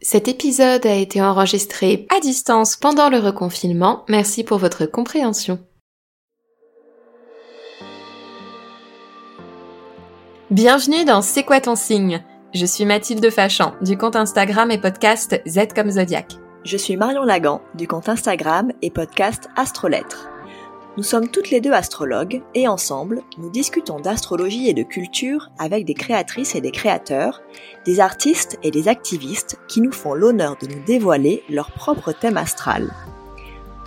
Cet épisode a été enregistré à distance pendant le reconfinement. Merci pour votre compréhension. Bienvenue dans C'est quoi ton signe? Je suis Mathilde Fachan du compte Instagram et podcast Z comme Zodiac. Je suis Marion Lagan du compte Instagram et podcast Astrolettres. Nous sommes toutes les deux astrologues et ensemble, nous discutons d'astrologie et de culture avec des créatrices et des créateurs, des artistes et des activistes qui nous font l'honneur de nous dévoiler leur propre thème astral.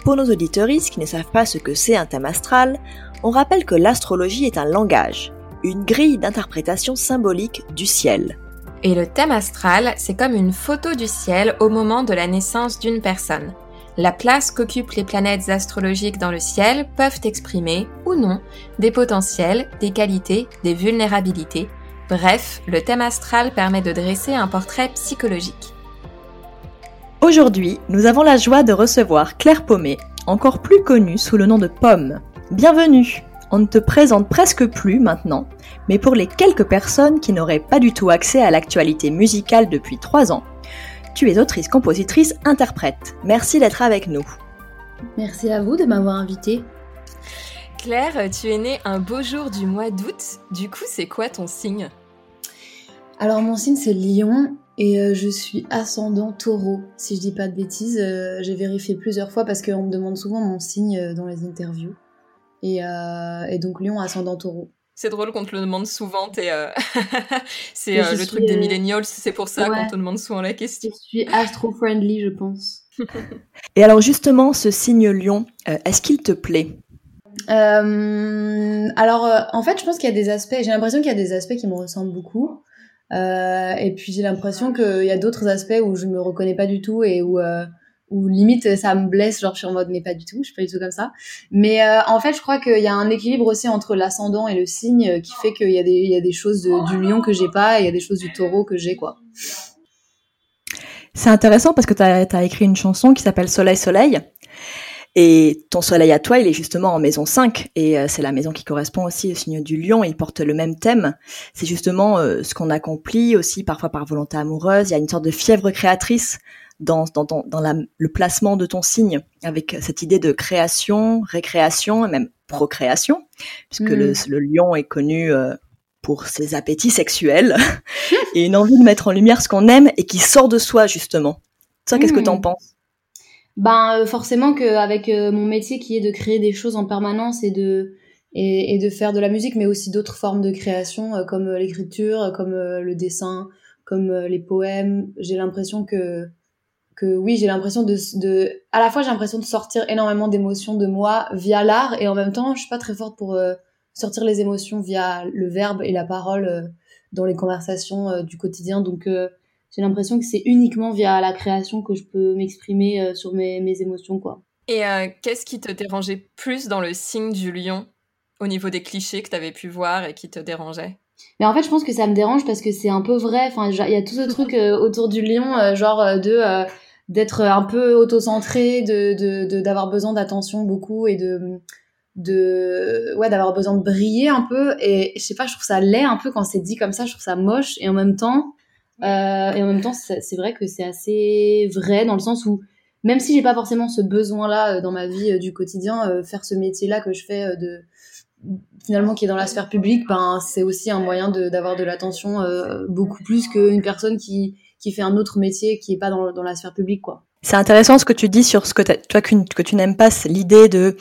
Pour nos auditoristes qui ne savent pas ce que c'est un thème astral, on rappelle que l'astrologie est un langage, une grille d'interprétation symbolique du ciel. Et le thème astral, c'est comme une photo du ciel au moment de la naissance d'une personne. La place qu'occupent les planètes astrologiques dans le ciel peuvent exprimer, ou non, des potentiels, des qualités, des vulnérabilités. Bref, le thème astral permet de dresser un portrait psychologique. Aujourd'hui, nous avons la joie de recevoir Claire Paumet, encore plus connue sous le nom de Pomme. Bienvenue On ne te présente presque plus maintenant, mais pour les quelques personnes qui n'auraient pas du tout accès à l'actualité musicale depuis trois ans, tu es autrice, compositrice, interprète. Merci d'être avec nous. Merci à vous de m'avoir invitée. Claire, tu es née un beau jour du mois d'août. Du coup, c'est quoi ton signe? Alors, mon signe, c'est Lion et euh, je suis ascendant taureau, si je dis pas de bêtises. Euh, j'ai vérifié plusieurs fois parce qu'on me demande souvent mon signe euh, dans les interviews. Et, et donc, Lion, ascendant taureau. C'est drôle qu'on te le demande souvent. Euh, c'est euh, le truc des euh, millennials, c'est pour ça qu'on te demande souvent la question. Je suis astro-friendly, je pense. Et alors justement, ce signe lion, est-ce qu'il te plaît? Alors, en fait, je pense qu'il y a des aspects, j'ai l'impression qu'il y a des aspects qui me ressemblent beaucoup. et puis j'ai l'impression qu'il y a d'autres aspects où je me reconnais pas du tout et où ou limite ça me blesse genre je suis en mode mais pas du tout je suis pas du tout comme ça. Mais euh, en fait je crois qu'il y a un équilibre aussi entre l'ascendant et le signe euh, qui fait qu'il y a des il y a des choses du lion que j'ai pas et il y a des choses du taureau que j'ai quoi. C'est intéressant parce que tu as, écrit une chanson qui s'appelle Soleil Soleil. Et ton soleil à toi, il est justement en maison 5, et euh, c'est la maison qui correspond aussi au signe du lion, il porte le même thème. C'est justement ce qu'on accomplit aussi parfois par volonté amoureuse, il y a une sorte de fièvre créatrice dans, dans, dans la, le placement de ton signe, avec cette idée de création, récréation et même procréation, puisque le, mm. le, lion est connu euh, pour ses appétits sexuels et une envie de mettre en lumière ce qu'on aime et qui sort de soi justement. Ça, qu'est-ce que t'en mm. penses? Ben euh, forcément qu'avec euh, mon métier qui est de créer des choses en permanence et de et, et de faire de la musique, mais aussi d'autres formes de création comme l'écriture, comme le dessin, comme les poèmes, j'ai l'impression que oui, j'ai l'impression de, de, à la fois j'ai l'impression de sortir énormément d'émotions de moi via l'art et en même temps je suis pas très forte pour euh, sortir les émotions via le verbe et la parole euh, dans les conversations euh, du quotidien. Donc j'ai l'impression que c'est uniquement via la création que je peux m'exprimer sur mes, mes, émotions quoi. Et qu'est-ce qui te dérangeait plus dans le signe du lion au niveau des clichés que tu avais pu voir et qui te dérangeaient? Mais en fait, je pense que ça me dérange parce que c'est un peu vrai. Enfin, il y a tout ce truc autour du lion, genre de d'être un peu auto-centré, de d'avoir besoin d'attention beaucoup et de de ouais d'avoir besoin de briller un peu. Et je sais pas je trouve ça laid un peu quand c'est dit comme ça. Je trouve ça moche. Et en même temps euh, et en même temps c'est vrai que c'est assez vrai dans le sens où même si j'ai pas forcément ce besoin là euh, dans ma vie euh, du quotidien faire ce métier là que je fais de finalement qui est dans la sphère publique ben c'est aussi un moyen d'avoir de, l'attention beaucoup plus qu'une personne qui qui fait un autre métier qui est pas dans, dans la sphère publique, quoi. C'est intéressant ce que tu dis sur ce que toi que, tu n'aimes pas, l'idée de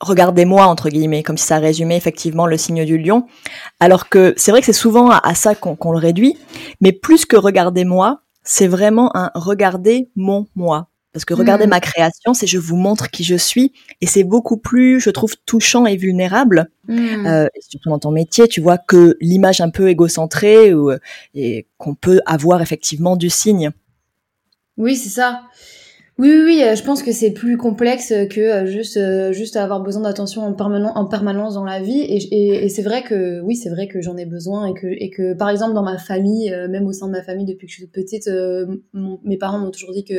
regardez-moi entre guillemets, comme si ça résumait effectivement le signe du lion. Alors que c'est vrai que c'est souvent à, ça qu'on le réduit, mais plus que regardez-moi, c'est vraiment un regardez mon moi. Parce que regardez mm. ma création, c'est je vous montre qui je suis, et c'est beaucoup plus, je trouve, touchant et vulnérable. Mm. Euh, surtout dans ton métier, tu vois que l'image un peu égocentrée ou, et qu'on peut avoir effectivement du signe. Oui, c'est ça. Oui, oui, oui, euh, je pense que c'est plus complexe que euh, juste euh, juste avoir besoin d'attention en, en permanence dans la vie. Et, et, c'est vrai que oui, c'est vrai que j'en ai besoin et que et que par exemple dans ma famille, même au sein de ma famille depuis que je suis petite, mes parents m'ont toujours dit que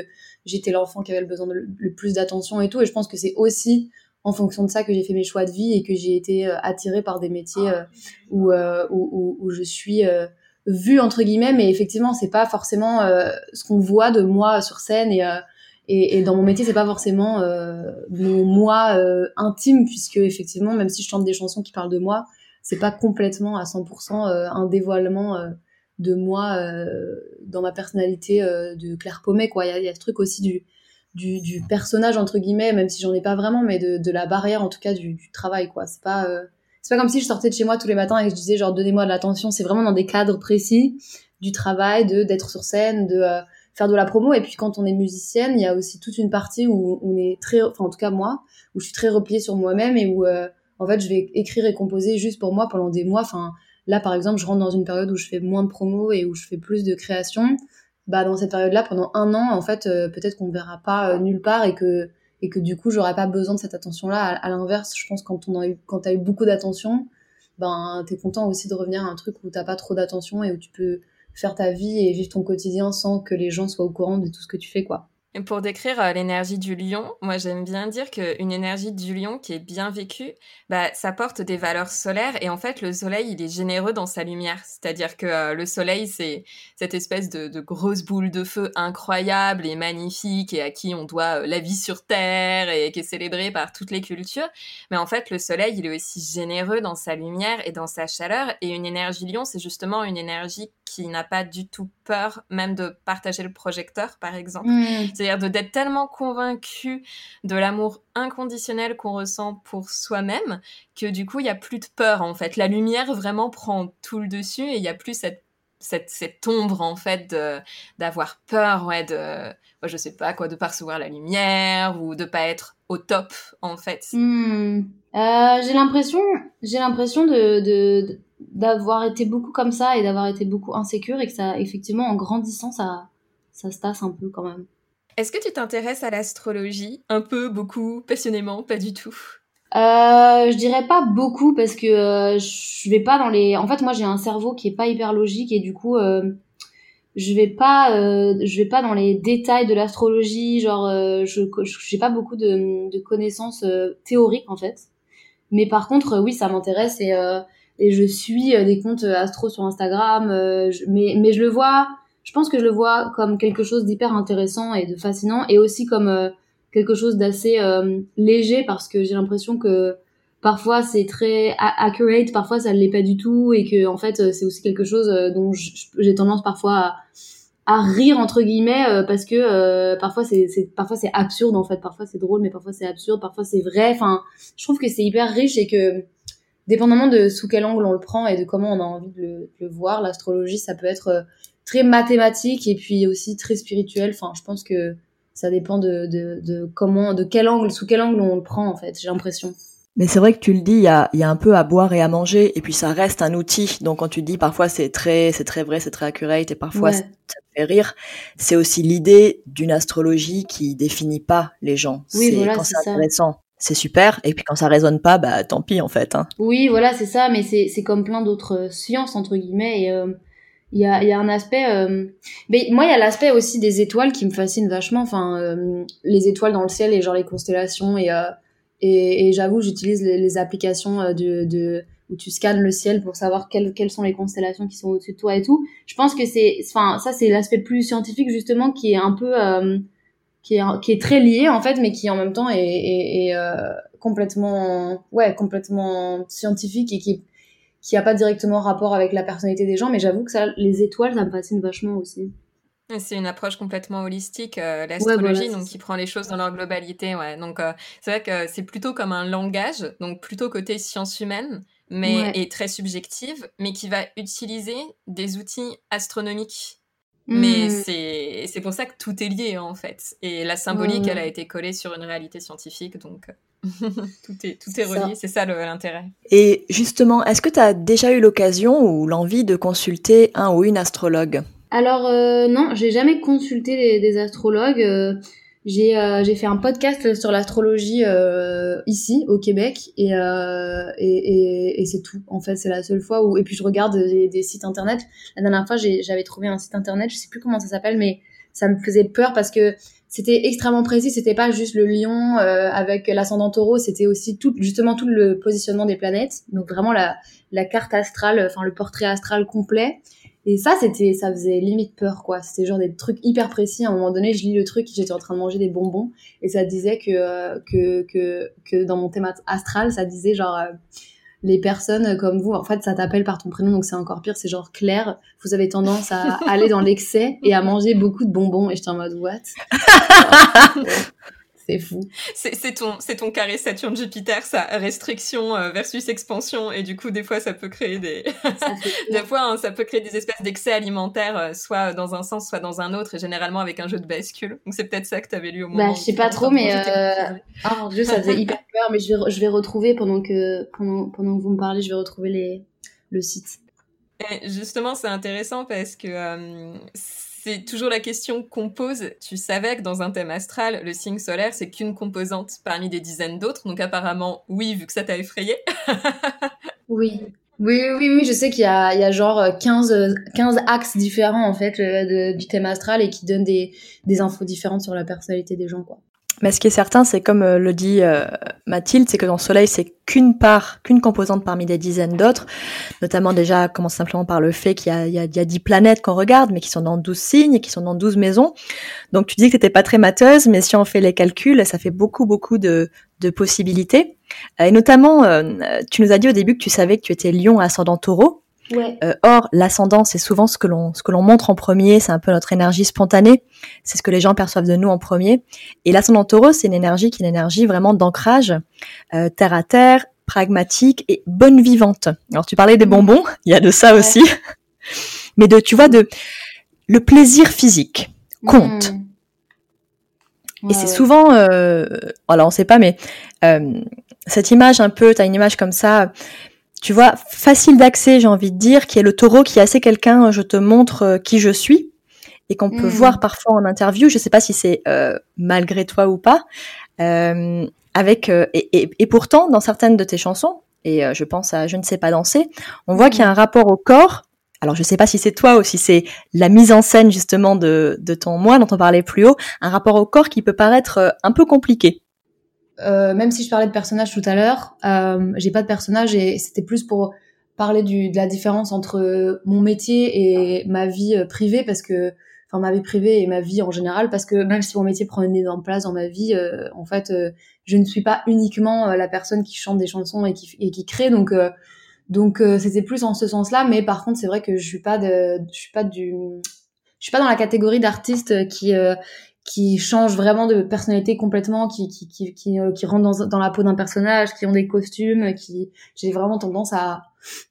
j'étais l'enfant qui avait le besoin de le plus d'attention et tout. Et je pense que c'est aussi en fonction de ça que j'ai fait mes choix de vie et que j'ai été attirée par des métiers où, où, où, je suis vu entre guillemets, mais effectivement, c'est pas forcément ce qu'on voit de moi sur scène et et, et, dans mon métier, c'est pas forcément euh, mon moi euh, intime, puisque effectivement, même si je chante des chansons qui parlent de moi, c'est pas complètement à 100% euh, un dévoilement euh, de moi dans ma personnalité de Claire Pommet. Quoi, il y a, y a, ce truc aussi du, du, du, personnage entre guillemets, même si j'en ai pas vraiment, mais de, de, la barrière en tout cas du, du travail. Quoi, c'est pas c'est pas comme si je sortais de chez moi tous les matins et que je disais genre donnez-moi de l'attention. C'est vraiment dans des cadres précis du travail, de d'être sur scène, de faire de la promo. Et puis quand on est musicienne, il y a aussi toute une partie où on est très, enfin en tout cas moi, où je suis très repliée sur moi-même et où euh, en fait je vais écrire et composer juste pour moi pendant des mois. Enfin là par exemple, je rentre dans une période où je fais moins de promo et où je fais plus de création. Bah dans cette période-là, pendant un an, en fait, euh, peut-être qu'on ne verra pas euh, nulle part et que et que du coup j'aurais pas besoin de cette attention-là. À, l'inverse, je pense quand on a eu quand t'as eu beaucoup d'attention, ben t'es content aussi de revenir à un truc où t'as pas trop d'attention et où tu peux faire ta vie et vivre ton quotidien sans que les gens soient au courant de tout ce que tu fais, quoi. Et pour décrire euh, l'énergie du lion, moi j'aime bien dire qu'une énergie du lion qui est bien vécue, bah, ça porte des valeurs solaires et en fait le soleil il est généreux dans sa lumière. C'est-à-dire que euh, le soleil c'est cette espèce de, de, grosse boule de feu incroyable et magnifique et à qui on doit euh, la vie sur Terre et qui est célébrée par toutes les cultures. Mais en fait le soleil il est aussi généreux dans sa lumière et dans sa chaleur et une énergie lion c'est justement une énergie qui n'a pas du tout peur même de partager le projecteur par exemple. Mmh. C'est-à-dire d'être tellement convaincu de l'amour inconditionnel qu'on ressent pour soi-même que du coup, il n'y a plus de peur en fait. La lumière vraiment prend tout le dessus et il n'y a plus cette, cette, cette, ombre en fait d'avoir peur, ouais, de, je sais pas quoi, de percevoir la lumière ou de pas être au top en fait. Hmm. Euh, j'ai l'impression, j'ai l'impression de, d'avoir été beaucoup comme ça et d'avoir été beaucoup insécure et que ça, effectivement, en grandissant, ça, ça se tasse un peu quand même. Est-ce que tu t'intéresses à l'astrologie Un peu, beaucoup, passionnément, pas du tout? Euh, je dirais pas beaucoup parce que euh, je vais pas dans les. En fait, moi, j'ai un cerveau qui est pas hyper logique et du coup, euh, je vais pas, euh, je vais pas dans les détails de l'astrologie. Genre, je j'ai pas beaucoup de, connaissances théoriques en fait. Mais par contre, oui, ça m'intéresse et et je suis des comptes astro sur Instagram. mais mais je le vois je pense que je le vois comme quelque chose d'hyper intéressant et de fascinant et aussi comme euh, quelque chose d'assez euh, léger parce que j'ai l'impression que parfois c'est très accurate, parfois ça ne l'est pas du tout et que en fait c'est aussi quelque chose euh, dont j'ai tendance parfois à, à, rire entre guillemets parce que parfois c'est parfois c'est absurde en fait, parfois c'est drôle mais parfois c'est absurde, parfois c'est vrai. Enfin, je trouve que c'est hyper riche et que dépendamment de sous quel angle on le prend et de comment on a envie de le, de le voir, l'astrologie ça peut être très mathématique et puis aussi très spirituel. Enfin, je pense que ça dépend de, de, de comment, de quel angle, sous quel angle on le prend en fait. J'ai l'impression. Mais c'est vrai que tu le dis, il y a, y a, un peu à boire et à manger, et puis ça reste un outil. Donc quand tu dis parfois c'est très, c'est très vrai, c'est très accurate, et parfois ça te fait rire, c'est aussi l'idée d'une astrologie qui définit pas les gens. Oui, voilà, quand c'est intéressant. C'est super, et puis quand ça résonne pas, bah tant pis en fait. Hein. Oui, voilà, c'est ça, mais c'est comme plein d'autres sciences entre guillemets. Et, euh, il y a, y a un aspect euh... mais moi il y a l'aspect aussi des étoiles qui me fascine vachement. Enfin euh, les étoiles dans le ciel et genre les constellations et euh, et, j'avoue j'utilise les, applications de, de où tu scannes le ciel pour savoir quelles, quelles sont les constellations qui sont au-dessus de toi et tout. Je pense que c'est enfin ça c'est l'aspect plus scientifique justement qui est un peu qui est qui est très lié en fait mais qui en même temps est, est, est complètement ouais complètement scientifique et qui qui a pas directement rapport avec la personnalité des gens, mais j'avoue que ça, les étoiles, ça me fascine vachement aussi. C'est une approche complètement holistique, euh, l'astrologie, donc qui prend les choses dans leur globalité. Ouais. Donc euh, c'est vrai que c'est plutôt comme un langage, donc plutôt côté sciences humaines, mais est très subjective, mais qui va utiliser des outils astronomiques mais hmm. c'est pour ça que tout est lié en fait. Et la symbolique, elle a été collée sur une réalité scientifique, donc tout est, tout est relié, c'est ça l'intérêt. Et justement, est-ce que tu as déjà eu l'occasion ou l'envie de consulter un ou une astrologue? Alors euh, non, j'ai jamais consulté des, astrologues. Euh, j'ai euh, fait un podcast sur l'astrologie euh, ici au Québec et euh, et, et, et c'est tout. En fait c'est la seule fois où et puis je regarde des, des sites internet. La dernière fois j'avais trouvé un site internet je sais plus comment ça s'appelle mais ça me faisait peur parce que c'était extrêmement précis. C'était pas juste le lion euh, avec l'ascendant taureau c'était aussi tout justement tout le positionnement des planètes. Donc vraiment la la carte astrale enfin le portrait astral complet Et ça, c'était, ça faisait limite peur, quoi. C'était genre des trucs hyper précis. À un moment donné, je lis le truc, j'étais en train de manger des bonbons, et ça disait que, euh, que, que, que dans mon thème astral, ça disait genre, euh, les personnes comme vous, en fait, ça t'appelle par ton prénom, donc c'est encore pire, c'est genre Claire, vous avez tendance à aller dans l'excès et à manger beaucoup de bonbons, et j'étais en mode, what? C'est fou. C'est ton, ton carré Saturne-Jupiter, sa restriction euh, versus expansion, et du coup, des fois, ça peut créer des, des fois, hein, ça peut créer des espèces d'excès alimentaires, euh, soit dans un sens, soit dans un autre, et généralement avec un jeu de bascule. Donc c'est peut-être ça que tu avais lu au moment. Bah, je sais pas trop, mais euh... ah mon dieu, ça faisait hyper peur. Mais je vais, je vais retrouver pendant que pendant pendant que vous me parlez, je vais retrouver les le site. Et justement, c'est intéressant parce que euh, c'est toujours la question qu'on pose. Tu savais que dans un thème astral, le signe solaire, c'est qu'une composante parmi des dizaines d'autres. Donc apparemment, oui, vu que ça t'a effrayé. oui. Oui, oui, je sais qu'il y a, genre 15, 15 axes différents, en fait, euh, du thème astral et qui donnent des, des infos différentes sur la personnalité des gens, quoi. Mais ce qui est certain, c'est comme euh, le dit euh, Mathilde, c'est que dans le Soleil, c'est qu'une part, qu'une composante parmi des dizaines d'autres. Notamment déjà, commence simplement par le fait qu'il y a, il y, y a 10 planètes qu'on regarde, mais qui sont dans 12 signes et qui sont dans 12 maisons. Donc tu dis que t'étais pas très mateuse, mais si on fait les calculs, ça fait beaucoup, beaucoup de, de possibilités. Euh, et notamment, tu nous as dit au début que tu savais que tu étais lion ascendant taureau. Ouais. Euh, or, l'ascendant, c'est souvent ce que l'on ce que l'on montre en premier. C'est un peu notre énergie spontanée. C'est ce que les gens perçoivent de nous en premier. Et l'ascendant Taureau, c'est une énergie qui est une énergie vraiment d'ancrage, euh, terre à terre, pragmatique et bonne vivante. Alors, tu parlais des bonbons, il y a de ça aussi, mais de tu vois de le plaisir physique compte. Mmh. Et c'est souvent, euh, alors on sait pas, mais euh, cette image un peu, t'as une image comme ça tu vois, facile d'accès, j'ai envie de dire, qui est le taureau, qui est assez quelqu'un, je te montre euh, qui je suis, et qu'on peut hmm. voir parfois en interview, je sais pas si c'est euh, malgré toi ou pas, euh, avec et, et, et, pourtant dans certaines de tes chansons, et je pense à Je ne sais pas danser, on voit qu'il y a un rapport au corps. Alors je sais pas si c'est toi ou si c'est la mise en scène justement de, de ton moi dont on parlait plus haut, un rapport au corps qui peut paraître un peu compliqué. Euh, même si je parlais de personnage tout à l'heure, euh, j'ai pas de personnage et c'était plus pour parler du, de la différence entre mon métier et ma vie euh, privée parce que enfin ma vie privée et ma vie en général. Parce que même si mon métier prend une énorme place dans ma vie euh, en fait euh, je ne suis pas uniquement la personne qui chante des chansons et qui et qui crée. Donc donc c'était plus en ce sens-là. Mais par contre c'est vrai que je suis pas de je suis pas du je suis pas dans la catégorie d'artistes qui qui changent vraiment de personnalité complètement, qui qui qui qui, euh, qui rentrent dans, dans la peau d'un personnage, qui ont des costumes, qui j'ai vraiment tendance à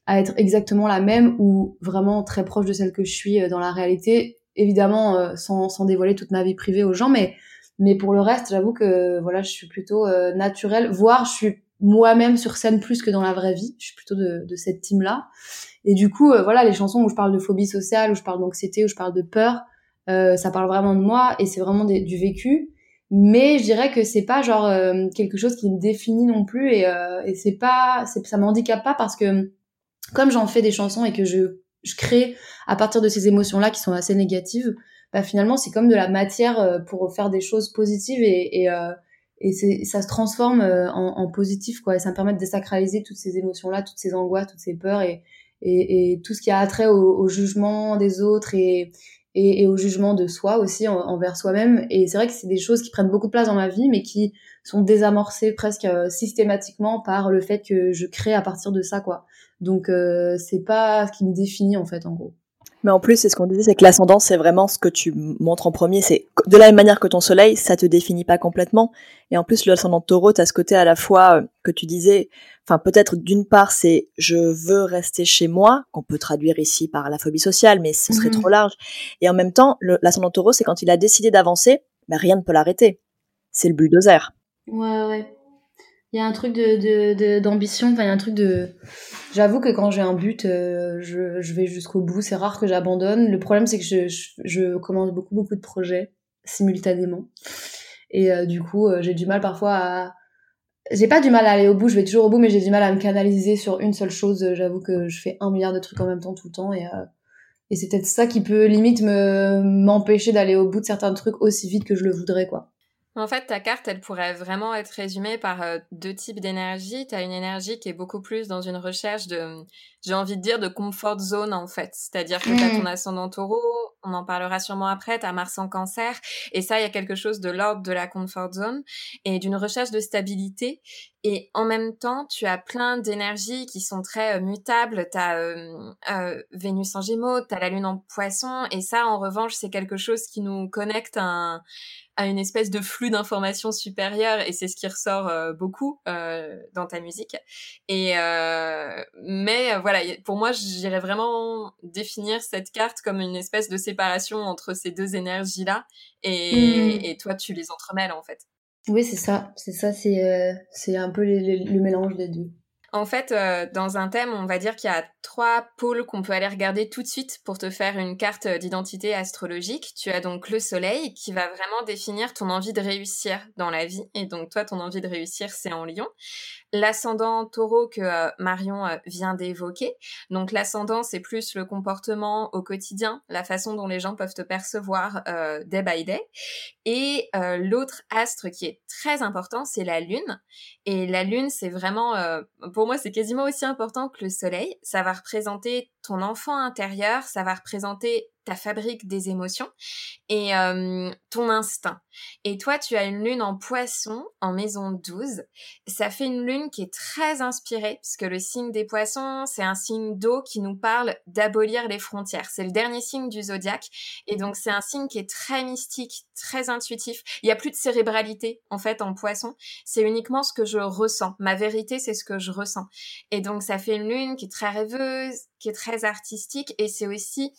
à être exactement la même ou vraiment très proche de celle que je suis euh, dans la réalité, évidemment euh, sans sans dévoiler toute ma vie privée aux gens, mais mais pour le reste, j'avoue que voilà, je suis plutôt naturelle, voire je suis moi-même sur scène plus que dans la vraie vie. Je suis plutôt de, de cette team là. Et du coup, voilà, les chansons où je parle de phobie sociale, où je parle d'anxiété, où je parle de peur, euh, ça parle vraiment de moi et c'est vraiment du vécu. Mais je dirais que c'est pas genre euh, quelque chose qui me définit non plus et, euh, et c'est pas, ça m'handicape pas parce que comme j'en fais des chansons et que je, je crée à partir de ces émotions-là qui sont assez négatives, bah finalement c'est comme de la matière euh, pour faire des choses positives et, et, et ça se transforme en, en, positif quoi et ça me permet de désacraliser toutes ces émotions-là, toutes ces angoisses, toutes ces peurs et, et, et tout ce qui a attrait au, au jugement des autres et, et, au jugement de soi aussi envers soi-même. Et c'est vrai que c'est des choses qui prennent beaucoup de place dans ma vie, mais qui sont désamorcées presque euh, systématiquement par le fait que je crée à partir de ça, quoi. Donc euh, c'est pas ce qui me définit en fait, en gros. Mais en plus, c'est ce qu'on disait, c'est que l'ascendant, c'est vraiment ce que tu montres en premier. C'est de la même manière que ton soleil, ça te définit pas complètement. Et en plus, l'ascendant taureau, t'as ce côté à la fois euh, que tu disais, enfin peut-être d'une part, c'est je veux rester chez moi, qu'on peut traduire ici par la phobie sociale, mais ce serait mhm. trop large. Et en même temps, l'ascendant taureau, c'est quand il a décidé d'avancer, ben rien ne peut l'arrêter. C'est le bulldozer. Ouais, ouais. Il y a un truc de d'ambition, il y a un truc de J'avoue que quand j'ai un but, euh, je, vais jusqu'au bout. C'est rare que j'abandonne. Le problème, c'est que je, je, commence beaucoup, beaucoup de projets simultanément. Et euh, du coup, euh, j'ai du mal parfois à... J'ai pas du mal à aller au bout, je vais toujours au bout, mais j'ai du mal à me canaliser sur une seule chose. J'avoue que je fais un milliard de trucs en même temps tout le temps. Et, et c'est peut-être ça qui peut limite me m'empêcher d'aller au bout de certains trucs aussi vite que je le voudrais, quoi. En fait, ta carte, elle pourrait vraiment être résumée par euh, deux types d'énergie. Tu as une énergie qui est beaucoup plus dans une recherche de, j'ai envie de dire, de comfort zone, en fait. C'est-à-dire que tu as ton mm. ascendant taureau, on en parlera sûrement après, tu as Mars en cancer, et ça, il y a quelque chose de l'ordre de la comfort zone et d'une recherche de stabilité. Et en même temps, tu as plein d'énergies qui sont très euh, mutables. Tu as euh, Vénus en gémeaux, tu as la lune en poisson, et ça, en revanche, c'est quelque chose qui nous connecte à un à une espèce de flux d'informations supérieures et c'est ce qui ressort euh, beaucoup euh, dans ta musique. Et euh, mais voilà, pour moi, j'irais vraiment définir cette carte comme une espèce de séparation entre ces deux énergies là et, hmm. et toi tu les entremêles en fait. Oui, c'est ça, c'est ça, c'est c'est un peu le mélange des deux. En fait, euh, dans un thème, on va dire qu'il y a trois pôles qu'on peut aller regarder tout de suite pour te faire une carte d'identité astrologique. Tu as donc le soleil qui va vraiment définir ton envie de réussir dans la vie. Et donc toi, ton envie de réussir, c'est en lion. L'ascendant taureau que euh, Marion euh, vient d'évoquer. Donc l'ascendant, c'est plus le comportement au quotidien, la façon dont les gens peuvent te percevoir day by day. Et l'autre astre qui est très important, c'est la lune. Et la lune, c'est vraiment, pour moi, c'est quasiment aussi important que le soleil. Ça va représenter ton enfant intérieur, ça va représenter ta fabrique des émotions et euh, ton instinct. Et toi, tu as une lune en poisson en maison 12. Ça fait une lune qui est très inspirée, puisque le signe des poissons, c'est un signe d'eau qui nous parle d'abolir les frontières. C'est le dernier signe du zodiaque. Et donc, c'est un signe qui est très mystique, très intuitif. Il y a plus de cérébralité, en fait, en poisson. C'est uniquement ce que je ressens. Ma vérité, c'est ce que je ressens. Et donc, ça fait une lune qui est très rêveuse, qui est très artistique. Et c'est aussi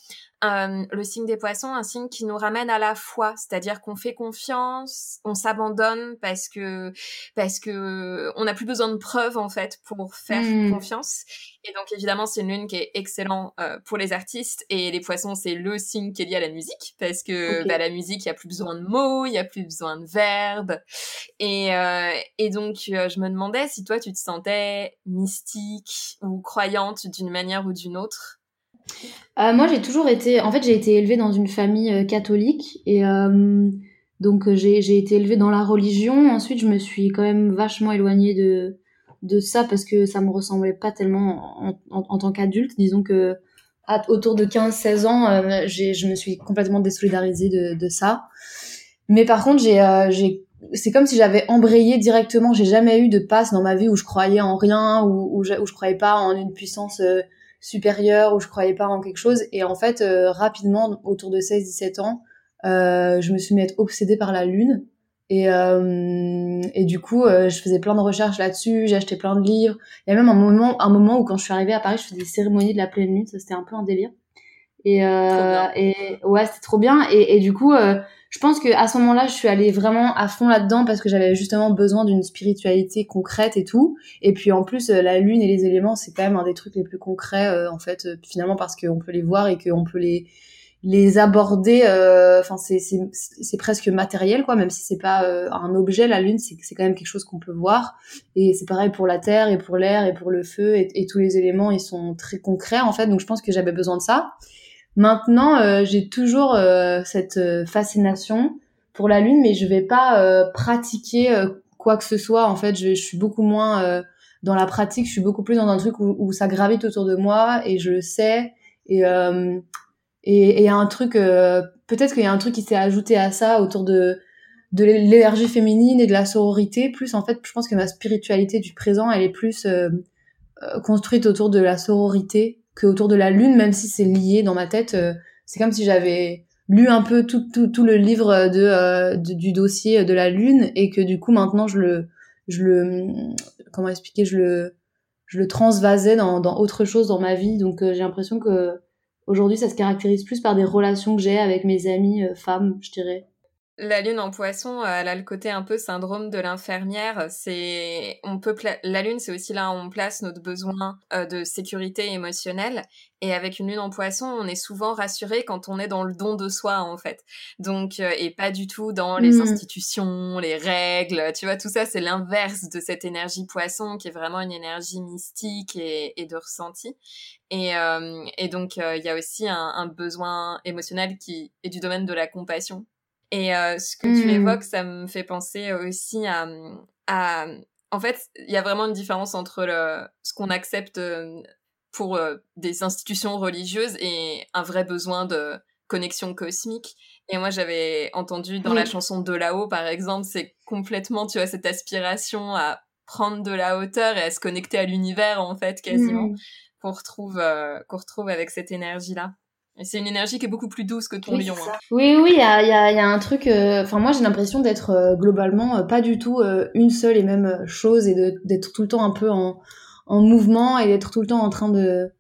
euh, le signe des poissons, un signe qui nous ramène à la foi, c'est-à-dire qu'on fait confiance, on s'abandonne parce que parce que on n'a plus besoin de preuves en fait pour faire hmm. confiance. Et donc évidemment c'est une lune qui est excellent euh, pour les artistes et les poissons c'est le signe qui est lié à la musique parce que bah, la musique il y a plus besoin de mots, il y a plus besoin de verbes et euh, et donc je me demandais si toi tu te sentais mystique ou croyante d'une manière ou d'une autre. Euh, moi, j'ai toujours été. En fait, j'ai été élevée dans une famille euh, catholique et euh, donc j'ai été élevée dans la religion. Ensuite, je me suis quand même vachement éloignée de ça parce que ça me ressemblait pas tellement en, tant qu'adulte. Disons que autour de 15-16 ans, je me suis complètement désolidarisée de, ça. Mais par contre, c'est comme si j'avais embrayé directement. J'ai jamais eu de passe dans ma vie où je croyais en rien, où, je, où je croyais pas en une puissance supérieure où je croyais pas en quelque chose. Et en fait, euh, rapidement, autour de 16-17 ans, euh, je me suis mis à être obsédée par la lune. Et, euh, et du coup, je faisais plein de recherches là-dessus, j'ai acheté plein de livres. Il y a même un moment, un moment où quand je suis arrivée à Paris, je faisais des cérémonies de la pleine lune, ça c'était un peu un délire. Et, et ouais, c'était trop bien. Et, et du coup, je pense que à ce moment-là, je suis allée vraiment à fond là-dedans parce que j'avais justement besoin d'une spiritualité concrète et tout. Et puis en plus, euh, la lune et les éléments, c'est quand même un des trucs les plus concrets euh, en fait, euh, finalement parce qu'on peut les voir et qu'on peut les aborder. Enfin, c'est presque matériel quoi, même si c'est pas un objet. La lune, c'est quand même quelque chose qu'on peut voir. Et c'est pareil pour la terre et pour l'air et pour le feu et tous les éléments, ils sont très concrets en fait. Donc je pense que j'avais besoin de ça. Maintenant, euh, j'ai toujours euh, cette euh, fascination pour la lune, mais je vais pas pratiquer quoi que ce soit. En fait, je, je suis beaucoup moins dans la pratique. Je suis beaucoup plus dans un truc où, où ça gravite autour de moi et je le sais. Et et il y a un truc, peut-être qu'il y a un truc qui s'est ajouté à ça autour de de l'énergie féminine et de la sororité. Plus en fait, je pense que ma spiritualité du présent, elle est plus construite autour de la sororité que autour de la lune, même si c'est lié dans ma tête. Euh, c'est comme si j'avais lu un peu tout, tout, tout le livre de, euh, du dossier de la lune et que du coup maintenant je le je le comment expliquer je le je le transvasais dans, dans autre chose dans ma vie donc euh, j'ai l'impression que aujourd'hui ça se caractérise plus par des relations que j'ai avec mes amies femmes je dirais la lune en poisson, euh, elle a le côté un peu syndrome de l'infirmière. C'est, on peut la lune, c'est aussi là où on place notre besoin euh, de sécurité émotionnelle. Et avec une lune en poisson, on est souvent rassuré quand on est dans le don de soi, en fait. Donc, euh, et pas du tout dans les mmh. institutions, les règles. Tu vois, tout ça, c'est l'inverse de cette énergie poisson qui est vraiment une énergie mystique et, et de ressenti. Et, et donc, il y a aussi un, un besoin émotionnel qui est du domaine de la compassion Et ce que tu mmh. évoques, ça me fait penser aussi à, à en fait, il y a vraiment une différence entre le, ce qu'on accepte pour des institutions religieuses et un vrai besoin de connexion cosmique. Et moi, j'avais entendu dans la chanson De là-haut, par exemple, c'est complètement, tu vois, cette aspiration à prendre de la hauteur et à se connecter à l'univers, en fait, quasiment, mmh. qu'on retrouve, qu'on retrouve avec cette énergie-là. C'est une énergie qui est beaucoup plus douce que ton lion. Hein. Oui, oui, il y a, y, a, y a, un truc. Euh, enfin, moi, j'ai l'impression d'être euh, globalement euh, pas du tout une seule et même chose et d'être tout le temps un peu en, en mouvement et d'être tout le temps en train de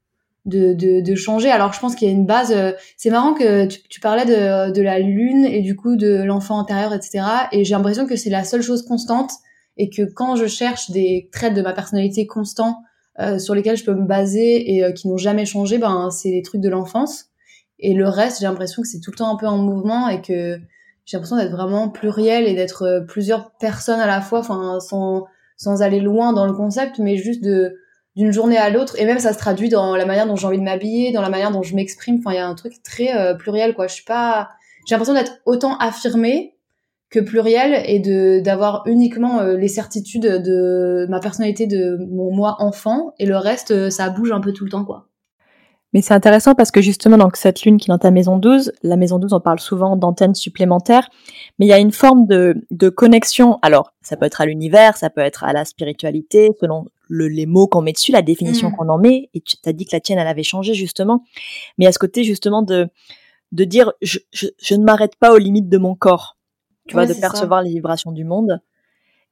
de, de, de changer. Alors, je pense qu'il y a une base. c'est marrant que tu, tu parlais de, de la lune et du coup de l'enfant intérieur, etc. Et j'ai l'impression que c'est la seule chose constante et que quand je cherche des traits de ma personnalité constants sur lesquels je peux me baser et qui n'ont jamais changé, ben c'est les trucs de l'enfance. Et le reste, j'ai l'impression que c'est tout le temps un peu en mouvement et que j'ai l'impression d'être vraiment pluriel et d'être euh, plusieurs personnes à la fois, enfin sans sans aller loin dans le concept, mais juste de d'une journée à l'autre. Et même ça se traduit dans la manière dont j'ai envie de m'habiller, dans la manière dont je m'exprime. Enfin, il y a un truc très euh, pluriel, quoi. Je suis pas, j'ai l'impression d'être autant affirmée que pluriel et de d'avoir uniquement euh, les certitudes de ma personnalité de mon moi enfant et le reste ça bouge un peu tout le temps quoi. Mais c'est intéressant parce que justement, donc cette lune qui est dans ta maison 12, la maison 12, on parle souvent d'antennes supplémentaires, mais il y a une forme de, de connexion. Alors, ça peut être à l'univers, ça peut être à la spiritualité, selon le, les mots qu'on met dessus, la définition mm. qu'on en met. Et tu as dit que la tienne, elle avait changé justement. Mais à ce côté justement de, de dire, je, je, je ne m'arrête pas aux limites de mon corps. Tu vois, de percevoir les vibrations du monde.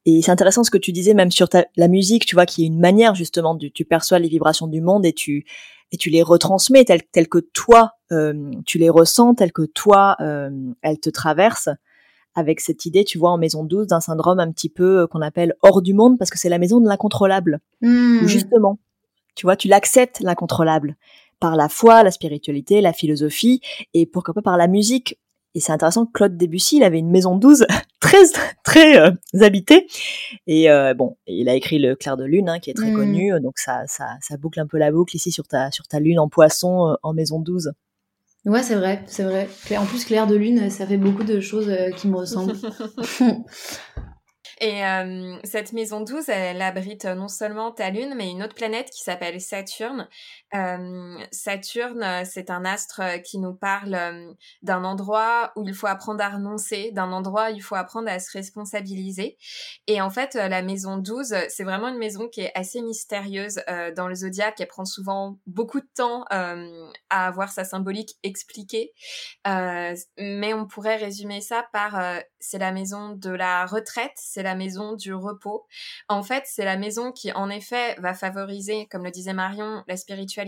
Et c'est intéressant ce que tu disais même sur ta, la musique, tu vois, qui est une manière justement, de, tu perçois les vibrations du monde et tu et tu les retransmets telles, telles que toi euh, tu les ressens, telles que toi euh, elles te traversent avec cette idée, tu vois, en maison 12 d'un syndrome un petit peu euh, qu'on appelle hors du monde parce que c'est la maison de l'incontrôlable. Mmh. Justement, tu vois, tu l'acceptes l'incontrôlable par la foi, la spiritualité, la philosophie et pourquoi pas par la musique et c'est intéressant que Claude Debussy, il avait une maison 12 très très euh, habitée. Et euh, bon, il a écrit le Clair de lune, hein, qui est très mm. connu. Donc ça, ça, ça boucle un peu la boucle ici sur ta sur ta lune en poisson euh, en maison 12. Ouais, c'est vrai, c'est vrai. En plus, Clair de lune, ça fait beaucoup de choses qui me ressemblent. Et euh, cette maison 12, elle abrite non seulement ta Lune, mais une autre planète qui s'appelle Saturne. Euh, Saturne, c'est un astre qui nous parle euh, d'un endroit où il faut apprendre à renoncer, d'un endroit où il faut apprendre à se responsabiliser. Et en fait, la maison 12, c'est vraiment une maison qui est assez mystérieuse dans le zodiaque. Elle prend souvent beaucoup de temps à avoir sa symbolique expliquée. mais on pourrait résumer ça par c'est la maison de la retraite, c'est la maison du repos. En fait, c'est la maison qui, en effet, va favoriser, comme le disait Marion, la spiritualité,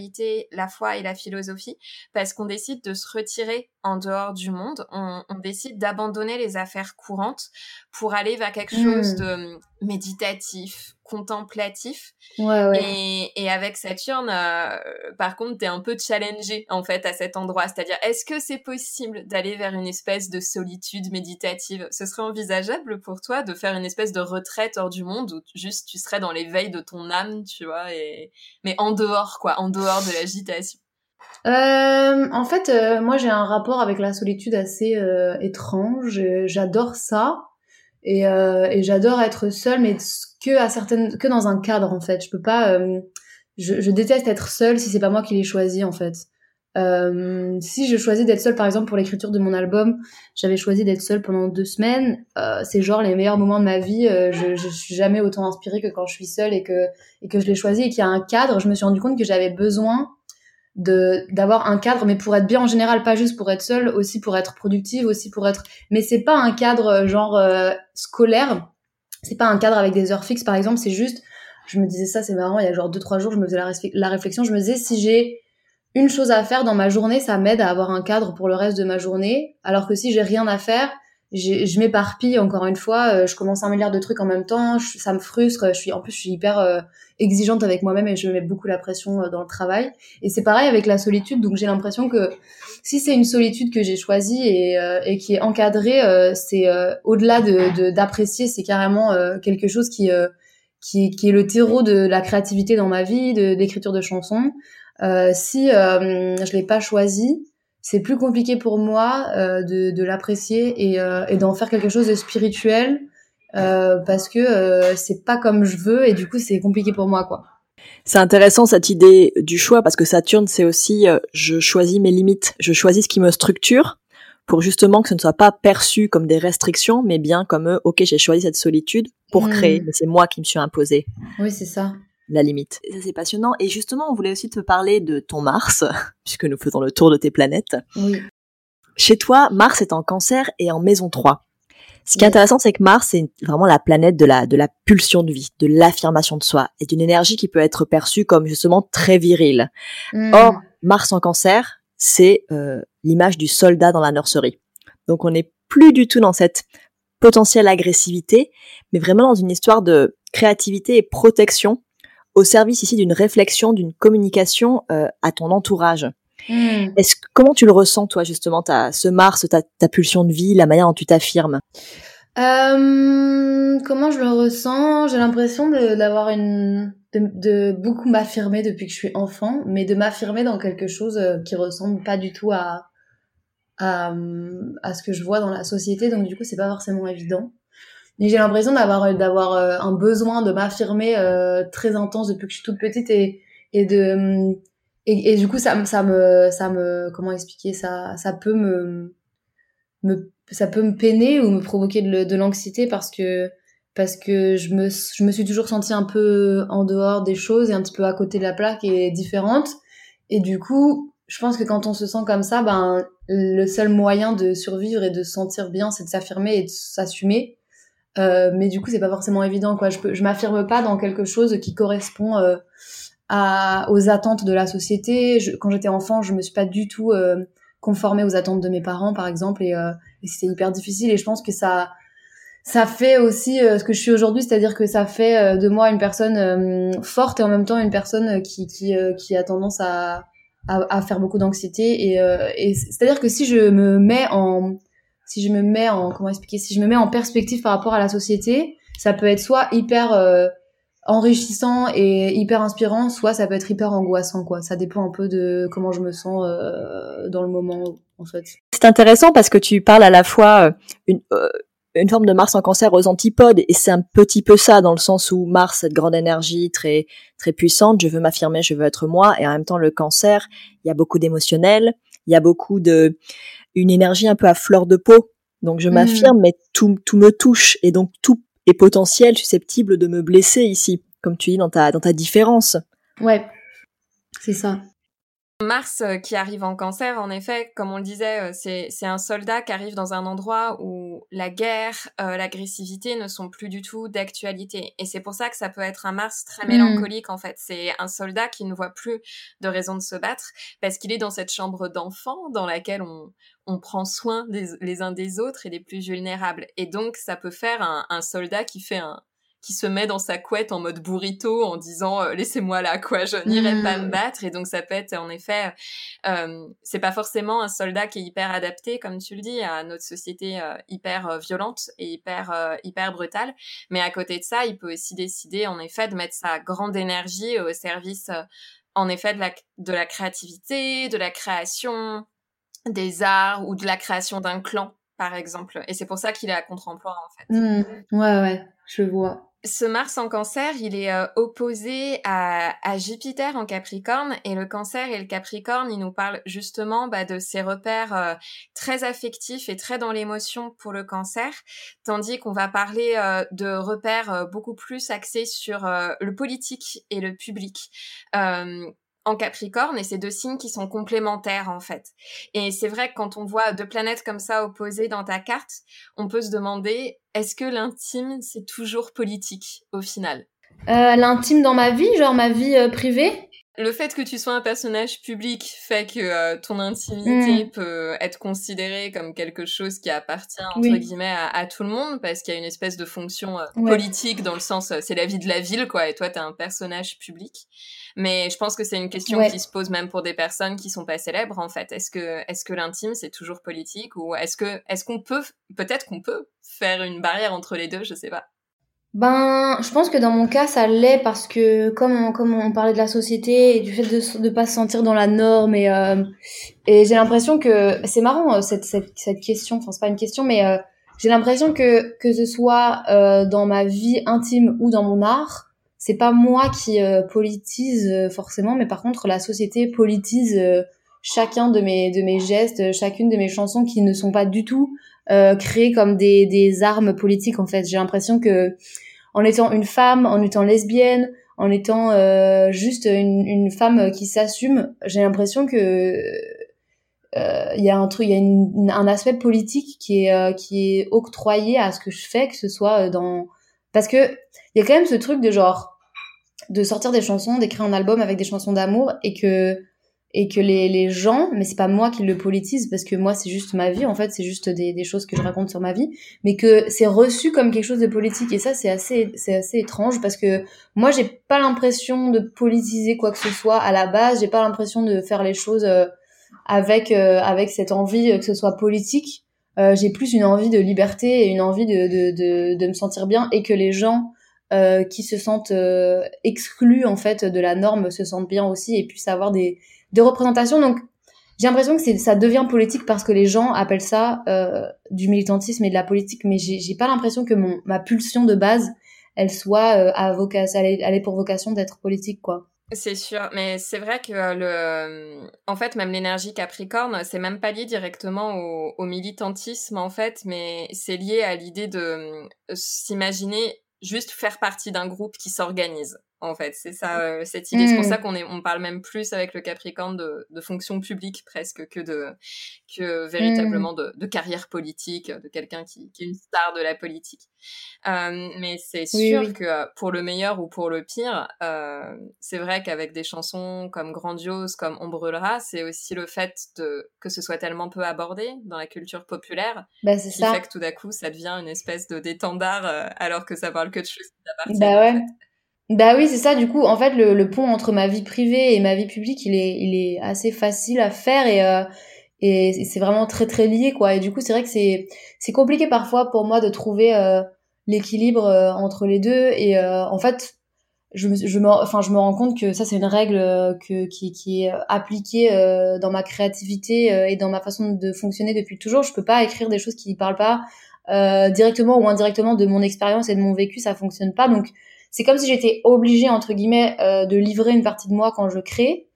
la foi et la philosophie, parce qu'on décide de se retirer en dehors du monde. On, décide d'abandonner les affaires courantes pour aller vers quelque chose hmm. de méditatif, contemplatif. Et, et, avec Saturne, euh, par contre, t'es un peu challengé en fait à cet endroit. C'est-à-dire, est-ce que c'est possible d'aller vers une espèce de solitude méditative? Ce serait envisageable pour toi de faire une espèce de retraite hors du monde où juste tu serais dans l'éveil de ton âme, tu vois, et mais en dehors quoi, en dehors de l'agitation? Euh, en fait, euh, moi j'ai un rapport avec la solitude assez euh, étrange. J'adore ça et, et j'adore être seule, mais que à certaines, que dans un cadre en fait. Je peux pas. Je, je, déteste être seule si c'est pas moi qui l'ai choisi en fait. si je choisis d'être seule, par exemple pour l'écriture de mon album, j'avais choisi d'être seule pendant deux semaines. c'est genre les meilleurs moments de ma vie. je, je suis jamais autant inspirée que quand je suis seule et que et que je l'ai choisi et qu'il y a un cadre. Je me suis rendu compte que j'avais besoin de d'avoir un cadre mais pour être bien en général pas juste pour être seule aussi pour être productive aussi pour être mais c'est pas un cadre euh, genre euh, scolaire. C'est pas un cadre avec des heures fixes par exemple. C'est juste je me disais ça c'est marrant il y a genre deux trois jours je me faisais la, la réflexion. Je me disais si j'ai une chose à faire dans ma journée ça m'aide à avoir un cadre pour le reste de ma journée alors que si j'ai rien à faire je m'éparpille encore une fois, euh, je commence un milliard de trucs en même temps, ça me frustre, je suis en plus je suis hyper euh, exigeante avec moi-même et je mets beaucoup la pression euh, dans le travail et c'est pareil avec la solitude donc j'ai l'impression que si c'est une solitude que j'ai choisie et, et qui est encadrée c'est au-delà de d'apprécier c'est carrément quelque chose qui qui, qui est le terreau de la créativité dans ma vie, de d'écriture de chansons. si je l'ai pas choisi, c'est plus compliqué pour moi euh, de, de l'apprécier et, euh, et d'en faire quelque chose de spirituel euh, parce que c'est pas comme je veux et du coup c'est compliqué pour moi quoi. C'est intéressant cette idée du choix parce que Saturne c'est aussi je choisis mes limites, je choisis ce qui me structure pour justement que ce ne soit pas perçu comme des restrictions mais bien comme ok j'ai choisi cette solitude pour Mm. créer mais c'est moi qui me suis imposé Oui c'est ça. La limite. Et ça c'est passionnant et justement on voulait aussi te parler de ton Mars puisque nous faisons le tour de tes planètes. Oui. Chez toi, Mars est en cancer et en maison 3. Ce qui est intéressant, c'est que Mars, c'est vraiment la planète de la, de la pulsion de vie, de l'affirmation de soi, et d'une énergie qui peut être perçue comme justement très virile. Mm. Or, Mars en cancer, c'est euh, l'image du soldat dans la nurserie. Donc on n'est plus du tout dans cette potentielle agressivité, mais vraiment dans une histoire de créativité et protection au service ici d'une réflexion, d'une communication euh, à ton entourage. Mm. Est-ce comment tu le ressens toi justement, ta, ce Mars, ta, ta pulsion de vie, la manière dont tu t'affirmes? Euh, comment je le ressens? J'ai l'impression de- d'avoir une de, de beaucoup m'affirmer depuis que je suis enfant, mais de m'affirmer dans quelque chose euh, qui ressemble pas du tout à à, à ce que je vois dans la société. Donc du coup, c'est pas forcément évident. Mais j'ai l'impression d'avoir d'avoir euh, un besoin de m'affirmer euh, très intense depuis que je suis toute petite et et de et, du coup ça me ça me ça me comment expliquer ça ça peut me me ça peut me peiner ou me provoquer de, de l'anxiété parce que parce que je me je me suis toujours sentie un peu en dehors des choses et un petit peu à côté de la plaque et différente. Et du coup je pense que quand on se sent comme ça ben le seul moyen de survivre et de se sentir bien c'est de s'affirmer et de s'assumer euh, mais du coup c'est pas forcément évident quoi. Je je m'affirme pas dans quelque chose qui correspond euh, à aux attentes de la société. Quand j'étais enfant je me suis pas du tout euh, conformée aux attentes de mes parents par exemple et, euh, c'était hyper difficile. Et je pense que ça ça fait aussi ce que je suis aujourd'hui c'est-à-dire que ça fait de moi une personne forte et en même temps une personne qui qui qui a tendance à à, faire beaucoup d'anxiété. Et c'est-à-dire que si je me mets en si je me mets en comment expliquer si je me mets en perspective par rapport à la société ça peut être soit hyper euh, enrichissant et hyper inspirant soit ça peut être hyper angoissant quoi. Ça dépend un peu de comment je me sens euh, dans le moment en fait. C'est intéressant parce que tu parles à la fois euh, une, une forme de Mars en cancer aux antipodes et c'est un petit peu ça dans le sens où Mars, cette grande énergie très très puissante, je veux m'affirmer, je veux être moi et en même temps le cancer, il y a beaucoup d'émotionnel, il y a beaucoup de une énergie un peu à fleur de peau. Donc je Mhm. m'affirme mais tout tout me touche et donc tout est potentiel susceptible de me blesser ici comme tu dis dans ta dans ta différence. ouais c'est ça Mars euh, qui arrive en cancer, en effet, comme on le disait, euh, c'est c'est un soldat qui arrive dans un endroit où la guerre, euh, l'agressivité ne sont plus du tout d'actualité. Et c'est pour ça que ça peut être un Mars très Mm. mélancolique, en fait. C'est un soldat qui ne voit plus de raison de se battre parce qu'il est dans cette chambre d'enfant dans laquelle on, on prend soin des, les uns des autres et des plus vulnérables. Et donc, ça peut faire un, un soldat qui fait un qui se met dans sa couette en mode burrito en disant euh, laissez-moi là quoi je n'irai Mm. pas me battre et donc ça peut être en effet euh, c'est pas forcément un soldat qui est hyper adapté comme tu le dis à notre société euh, hyper euh, violente et hyper euh, hyper brutale mais à côté de ça il peut aussi décider en effet de mettre sa grande énergie au service euh, en effet de la de la créativité de la création des arts ou de la création d'un clan par exemple. Et c'est pour ça qu'il est à contre-emploi en fait. Hmm, ouais ouais je vois. Ce Mars en cancer, il est euh, opposé à, à Jupiter en Capricorne. Et le cancer et le Capricorne, il nous parle justement bah, de ces repères euh, très affectifs et très dans l'émotion pour le cancer, tandis qu'on va parler euh, de repères beaucoup plus axés sur le politique et le public. En Capricorne et c'est deux signes qui sont complémentaires en fait. Et c'est vrai que quand on voit deux planètes comme ça opposées dans ta carte, on peut se demander est-ce que l'intime c'est toujours politique au final? Euh, l'intime dans ma vie genre ma vie euh, privée? Le fait que tu sois un personnage public fait que euh, ton intimité Mm. peut être considérée comme quelque chose qui appartient entre Oui. guillemets à, à tout le monde parce qu'il y a une espèce de fonction euh, Ouais. politique dans le sens euh, c'est la vie de la ville quoi et toi t'es un personnage public. Mais je pense que c'est une question Ouais. qui se pose même pour des personnes qui sont pas célèbres en fait. Est-ce que est-ce que l'intime c'est toujours politique ou est-ce que est-ce qu'on peut peut-être qu'on peut faire une barrière entre les deux, je sais pas. Ben, je pense que dans mon cas, ça l'est parce que comme on, comme on parlait de la société et du fait de ne pas se sentir dans la norme et euh, et j'ai l'impression que c'est marrant euh, cette, cette cette question. Enfin, c'est pas une question, mais euh, j'ai l'impression que que ce soit euh, dans ma vie intime ou dans mon art, c'est pas moi qui politise forcément, mais par contre la société politise chacun de mes de mes gestes, chacune de mes chansons qui ne sont pas du tout créées comme des des armes politiques en fait. J'ai l'impression que en étant une femme, en étant lesbienne, en étant euh, juste une, une, femme qui s'assume, j'ai l'impression que euh, il y a un truc, il y a un aspect politique qui est euh, qui est octroyé à ce que je fais, que ce soit dans parce que il y a quand même ce truc de genre de sortir des chansons, d'écrire un album avec des chansons d'amour et que et que les, les gens, mais c'est pas moi qui le politise parce que moi c'est juste ma vie en fait, c'est juste des, des choses que je raconte sur ma vie, mais que c'est reçu comme quelque chose de politique et ça c'est assez c'est assez étrange parce que moi j'ai pas l'impression de politiser quoi que ce soit à la base, j'ai pas l'impression de faire les choses euh, avec euh, avec cette envie que ce soit politique. Euh, j'ai plus une envie de liberté et une envie de de, de, me sentir bien et que les gens euh, qui se sentent exclus en fait de la norme se sentent bien aussi et puissent avoir des de représentation. Donc, j'ai l'impression que ça devient politique parce que les gens appellent ça euh, du militantisme et de la politique, mais j'ai, pas l'impression que mon, ma pulsion de base, elle soit euh, à vocation, elle est pour vocation d'être politique, quoi. C'est sûr, mais c'est vrai que le, en fait, même l'énergie Capricorne, c'est même pas lié directement au, au militantisme en fait, mais c'est lié à l'idée de euh, s'imaginer juste faire partie d'un groupe qui s'organise en fait. C'est ça, euh, cette idée. C'est pour ça mm. qu'on est, on parle même plus avec le Capricorne de, de fonction publique presque que de, que véritablement mm. de, de, carrière politique, de quelqu'un qui, qui, est une star de la politique. Euh, mais c'est sûr que euh, pour le meilleur ou pour le pire, euh, c'est vrai qu'avec des chansons comme Grandiose, comme On brûlera, c'est aussi le fait de, que ce soit tellement peu abordé dans la culture populaire, bah, qui ça. fait que tout d'un coup, ça devient une espèce de d'étendard alors que ça parle que de choses qui appartiennent. Bah ouais. Bah oui, c'est ça. Du coup, en fait, le, le, pont entre ma vie privée et ma vie publique, il est, il est assez facile à faire et, euh, et c'est vraiment très très lié, quoi. Et du coup, c'est vrai que c'est, c'est compliqué parfois pour moi de trouver euh, l'équilibre euh, entre les deux. Et en fait, je me, je me, enfin, je me rends compte que ça, c'est une règle que, qui, qui est appliquée dans ma créativité et dans ma façon de fonctionner depuis toujours. Je peux pas écrire des choses qui ne parlent pas directement ou indirectement de mon expérience et de mon vécu. Ça fonctionne pas. Donc c'est comme si j'étais obligée entre guillemets euh, de livrer une partie de moi quand je crée.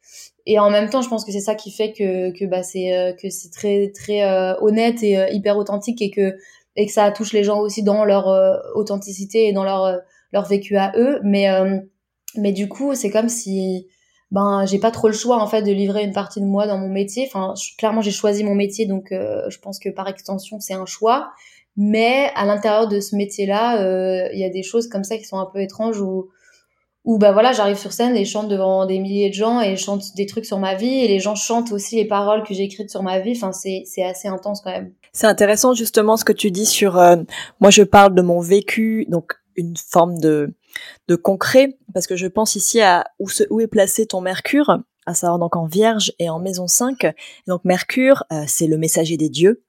Et en même temps je pense que c'est ça qui fait que que bah c'est euh, que c'est très très euh, honnête et hyper authentique et que et que ça touche les gens aussi dans leur authenticité et dans leur leur vécu à eux. Mais mais du coup c'est comme si ben j'ai pas trop le choix en fait de livrer une partie de moi dans mon métier. Enfin clairement j'ai choisi mon métier donc je pense que par extension c'est un choix mais à l'intérieur de ce métier-là, euh, il y a des choses comme ça qui sont un peu étranges où, où bah voilà, j'arrive sur scène et je chante devant des milliers de gens et je chante des trucs sur ma vie et les gens chantent aussi les paroles que j'ai écrites sur ma vie. Enfin, c'est c'est assez intense quand même. C'est intéressant justement ce que tu dis sur. Euh, moi, je parle de mon vécu, donc une forme de de concret parce que je pense ici à où où est placé ton Mercure, à savoir donc en Vierge et en Maison 5. donc Mercure, euh, c'est le messager des dieux.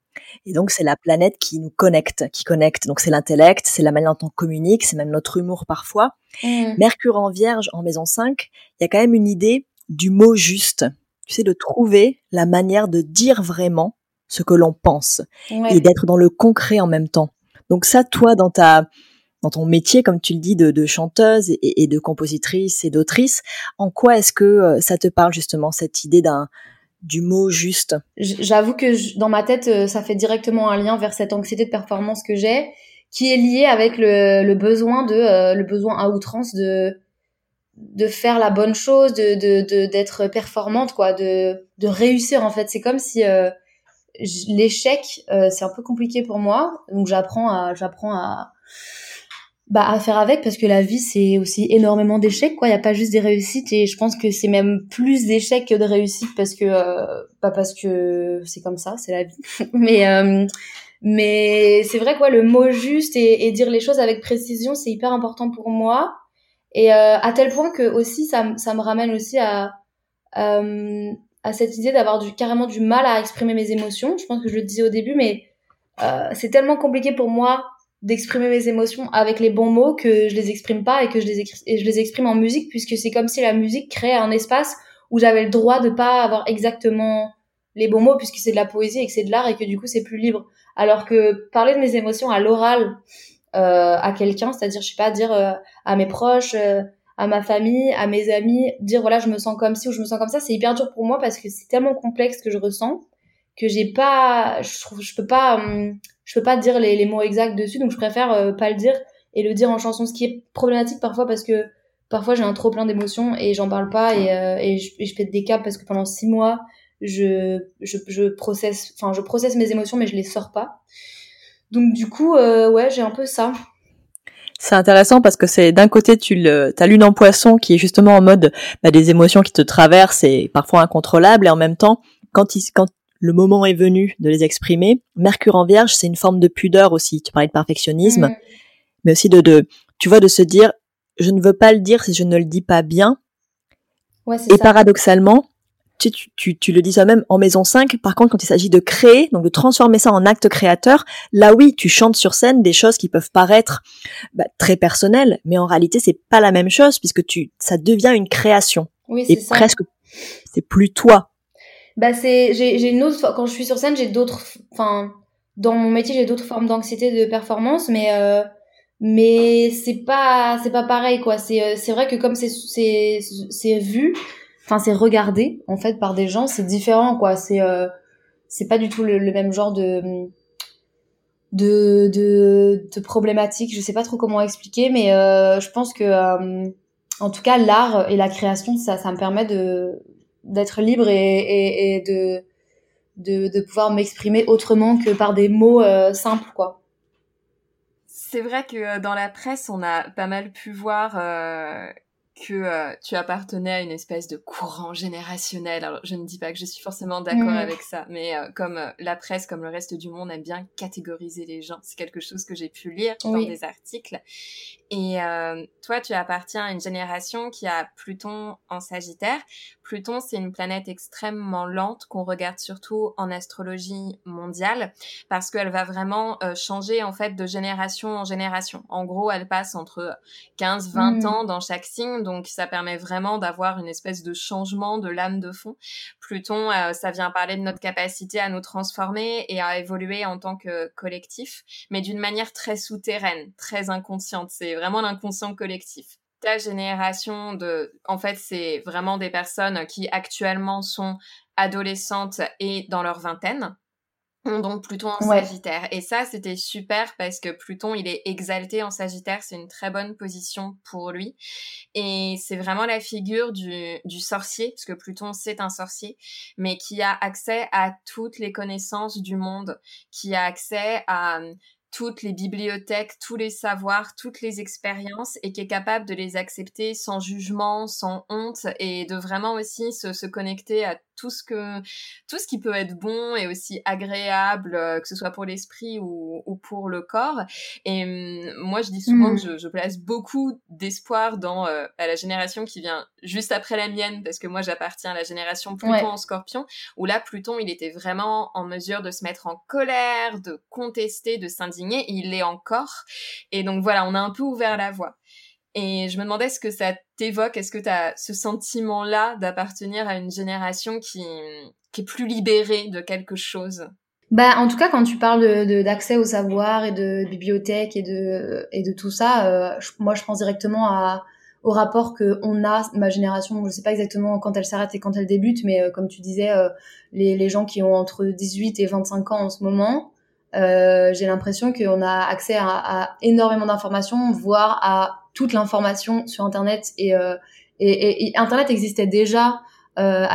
Et donc, c'est la planète qui nous connecte, qui connecte. Donc, c'est l'intellect, c'est la manière dont on communique, c'est même notre humour parfois. Mmh. Mercure en vierge, en maison 5, il y a quand même une idée du mot juste. Tu sais, de trouver la manière de dire vraiment ce que l'on pense. Et d'être dans le concret en même temps. Donc ça, toi, dans ta, dans ton métier, comme tu le dis, de, de chanteuse et, et, de compositrice et d'autrice, en quoi est-ce que euh, ça te parle justement cette idée d'un du mot juste J'avoue que dans ma tête, euh, ça fait directement un lien vers cette anxiété de performance que j'ai, qui est liée avec le, besoin de euh, le besoin à outrance de de faire la bonne chose, de d'être performante, quoi, de de réussir en fait. C'est comme si euh, l'échec, c'est un peu compliqué pour moi, donc j'apprends à j'apprends à bah, à faire avec parce que la vie c'est aussi énormément d'échecs quoi. Il y a pas juste des réussites et je pense que c'est même plus d'échecs que de réussites parce que euh, pas parce que c'est comme ça c'est la vie. Mais euh, mais c'est vrai quoi le mot juste et, et, dire les choses avec précision c'est hyper important pour moi. Et euh, à tel point que aussi ça ça me ramène aussi à euh, à cette idée d'avoir du carrément du mal à exprimer mes émotions. Je pense que je le disais au début mais euh, c'est tellement compliqué pour moi d'exprimer mes émotions avec les bons mots que je les exprime pas et que je les, je les exprime en musique puisque c'est comme si la musique créait un espace où j'avais le droit de pas avoir exactement les bons mots puisque c'est de la poésie et que c'est de l'art et que du coup c'est plus libre. Alors que parler de mes émotions à l'oral euh, à quelqu'un, c'est-à-dire je sais pas dire euh, à mes proches, euh, à ma famille, à mes amis, dire voilà je me sens comme ci ou je me sens comme ça, c'est hyper dur pour moi parce que c'est tellement complexe que je ressens que j'ai pas, je trouve, je peux pas, hum, je peux pas dire les, mots exacts dessus, donc je préfère pas le dire et le dire en chanson, ce qui est problématique parfois parce que parfois j'ai un trop plein d'émotions et j'en parle pas et, et, je, et je pète des câbles parce que pendant six mois je, je, je processe, enfin, je processe mes émotions, mais je les sors pas. Donc, du coup, euh, ouais, j'ai un peu ça. C'est intéressant parce que c'est d'un côté tu le as lune en poisson qui est justement en mode bah, des émotions qui te traversent et parfois incontrôlables et en même temps quand le moment est venu de les exprimer, Mercure en Vierge c'est une forme de pudeur aussi. Tu parlais de perfectionnisme, mm. mais aussi de, de tu vois de se dire je ne veux pas le dire si je ne le dis pas bien. Ouais, et paradoxalement, tu, tu, le dis toi-même en maison 5. Par contre, quand il s'agit de créer, donc de transformer ça en acte créateur, là oui, tu chantes sur scène des choses qui peuvent paraître bah, très personnelles, mais en réalité, c'est pas la même chose puisque tu, ça devient une création. Oui, c'est ça. presque, c'est plus toi. Bah c'est, j'ai, j'ai une autre, quand je suis sur scène, j'ai d'autres, enfin, dans mon métier, j'ai d'autres formes d'anxiété de performance, mais euh, mais c'est pas c'est pas pareil quoi. C'est euh, c'est vrai que comme c'est c'est c'est vu enfin c'est regardé en fait par des gens c'est différent quoi. C'est euh, c'est pas du tout le, même genre de de de, de problématique. Je sais pas trop comment expliquer mais euh, je pense que euh, en tout cas l'art et la création ça ça me permet de d'être libre et, et, et de, de de pouvoir m'exprimer autrement que par des mots euh, simples quoi c'est vrai que dans la presse, on a pas mal pu voir que euh, tu appartenais à une espèce de courant générationnel. Alors, je ne dis pas que je suis forcément d'accord mm. avec ça, mais euh, comme euh, la presse, comme le reste du monde, aime bien catégoriser les gens, c'est quelque chose que j'ai pu lire dans des articles. Et toi, tu appartiens à une génération qui a Pluton en Sagittaire. Pluton, c'est une planète extrêmement lente qu'on regarde surtout en astrologie mondiale parce qu'elle va vraiment changer en fait de génération en génération. En gros, elle passe entre 15-20 mm. ans dans chaque signe donc ça permet vraiment d'avoir une espèce de changement de l'âme de fond. Pluton, euh, ça vient parler de notre capacité à nous transformer et à évoluer en tant que collectif, mais d'une manière très souterraine, très inconsciente. C'est vraiment l'inconscient collectif ta génération de, en fait, c'est vraiment des personnes qui actuellement sont adolescentes et dans leur vingtaine donc Pluton en Sagittaire. Et ça, c'était super parce que Pluton, il est exalté en Sagittaire, c'est une très bonne position pour lui. Et c'est vraiment la figure du, du sorcier, parce que Pluton, c'est un sorcier, mais qui a accès à toutes les connaissances du monde, qui a accès à toutes les bibliothèques, tous les savoirs, toutes les expériences et qui est capable de les accepter sans jugement, sans honte et de vraiment aussi se, connecter à tout ce que tout ce qui peut être bon et aussi agréable euh, que ce soit pour l'esprit ou, ou, pour le corps. Et hum, moi je dis souvent que mm. je, je, place beaucoup d'espoir dans euh, à la génération qui vient juste après la mienne parce que moi j'appartiens à la génération Pluton en Scorpion où là Pluton il était vraiment en mesure de se mettre en colère de contester de s'indigner il l'est encore. Et donc voilà on a un peu ouvert la voie. Et je me demandais ce que ça t'évoque, est-ce que tu as ce sentiment-là d'appartenir à une génération qui, est plus libérée de quelque chose? Bah, en tout cas, quand tu parles d'accès au savoir et de bibliothèque et de, tout ça, euh, moi, je pense directement au rapport que on a, ma génération, je sais pas exactement quand elle s'arrête et quand elle débute, mais euh, comme tu disais, euh, les, gens qui ont entre 18 et 25 ans en ce moment, j'ai l'impression qu'on a accès à énormément d'informations, voire à toute l'information sur Internet et, euh, et, et, Internet existait déjà euh,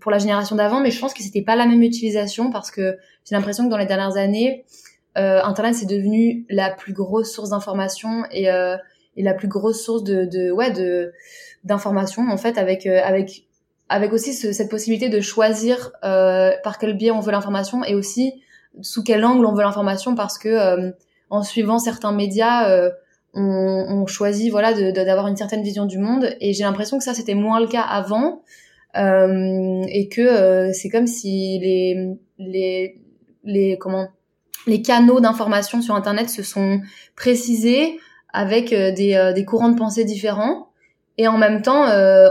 pour la génération d'avant, mais je pense que c'était pas la même utilisation parce que j'ai l'impression que dans les dernières années, euh, Internet c'est devenu la plus grosse source d'information et, euh, et la plus grosse source de, de ouais de d'information en fait avec euh, avec avec aussi ce, cette possibilité de choisir euh, par quel biais on veut l'information et aussi sous quel angle on veut l'information parce que en suivant certains médias on, on choisit voilà d'avoir une certaine vision du monde et j'ai l'impression que ça c'était moins le cas avant euh, et que euh, c'est comme si les les les comment les canaux d'information sur Internet se sont précisés avec des, des courants de pensée différents. Et en même temps,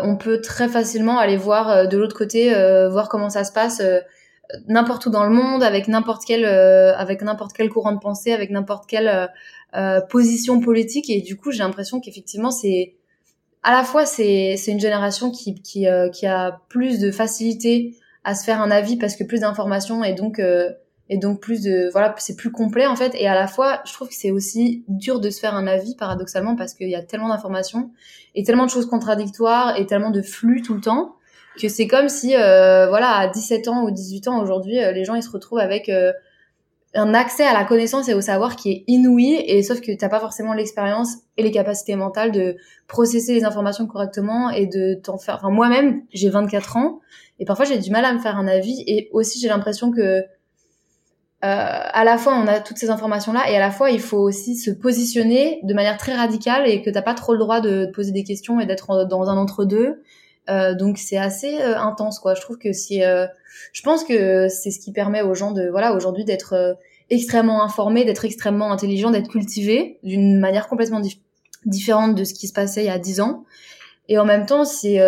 on peut très facilement aller voir de l'autre côté, voir comment ça se passe n'importe où dans le monde, avec n'importe quel, avec n'importe quel courant de pensée, avec n'importe quelle position politique. Et du coup, j'ai l'impression qu'effectivement, c'est à la fois c'est c'est une génération qui qui euh, qui a plus de facilité à se faire un avis parce que plus d'informations et donc euh, et donc plus de voilà c'est plus complet en fait et à la fois je trouve que c'est aussi dur de se faire un avis paradoxalement parce qu'il y a tellement d'informations et tellement de choses contradictoires et tellement de flux tout le temps que c'est comme si euh, voilà à 17 ans ou 18 ans aujourd'hui les gens ils se retrouvent avec un accès à la connaissance et au savoir qui est inouï et sauf que t'as pas forcément l'expérience et les capacités mentales de processer les informations correctement et de t'en faire enfin moi-même j'ai 24 ans et parfois j'ai du mal à me faire un avis et aussi j'ai l'impression que euh, à la fois on a toutes ces informations là et à la fois il faut aussi se positionner de manière très radicale et que t'as pas trop le droit de poser des questions et d'être dans un entre deux euh, donc c'est assez euh, intense quoi. Je trouve que si, euh, je pense que c'est ce qui permet aux gens de voilà aujourd'hui d'être extrêmement informés, d'être extrêmement intelligents, d'être cultivés d'une manière complètement différente de ce qui se passait il y a dix ans. Et en même temps, c'est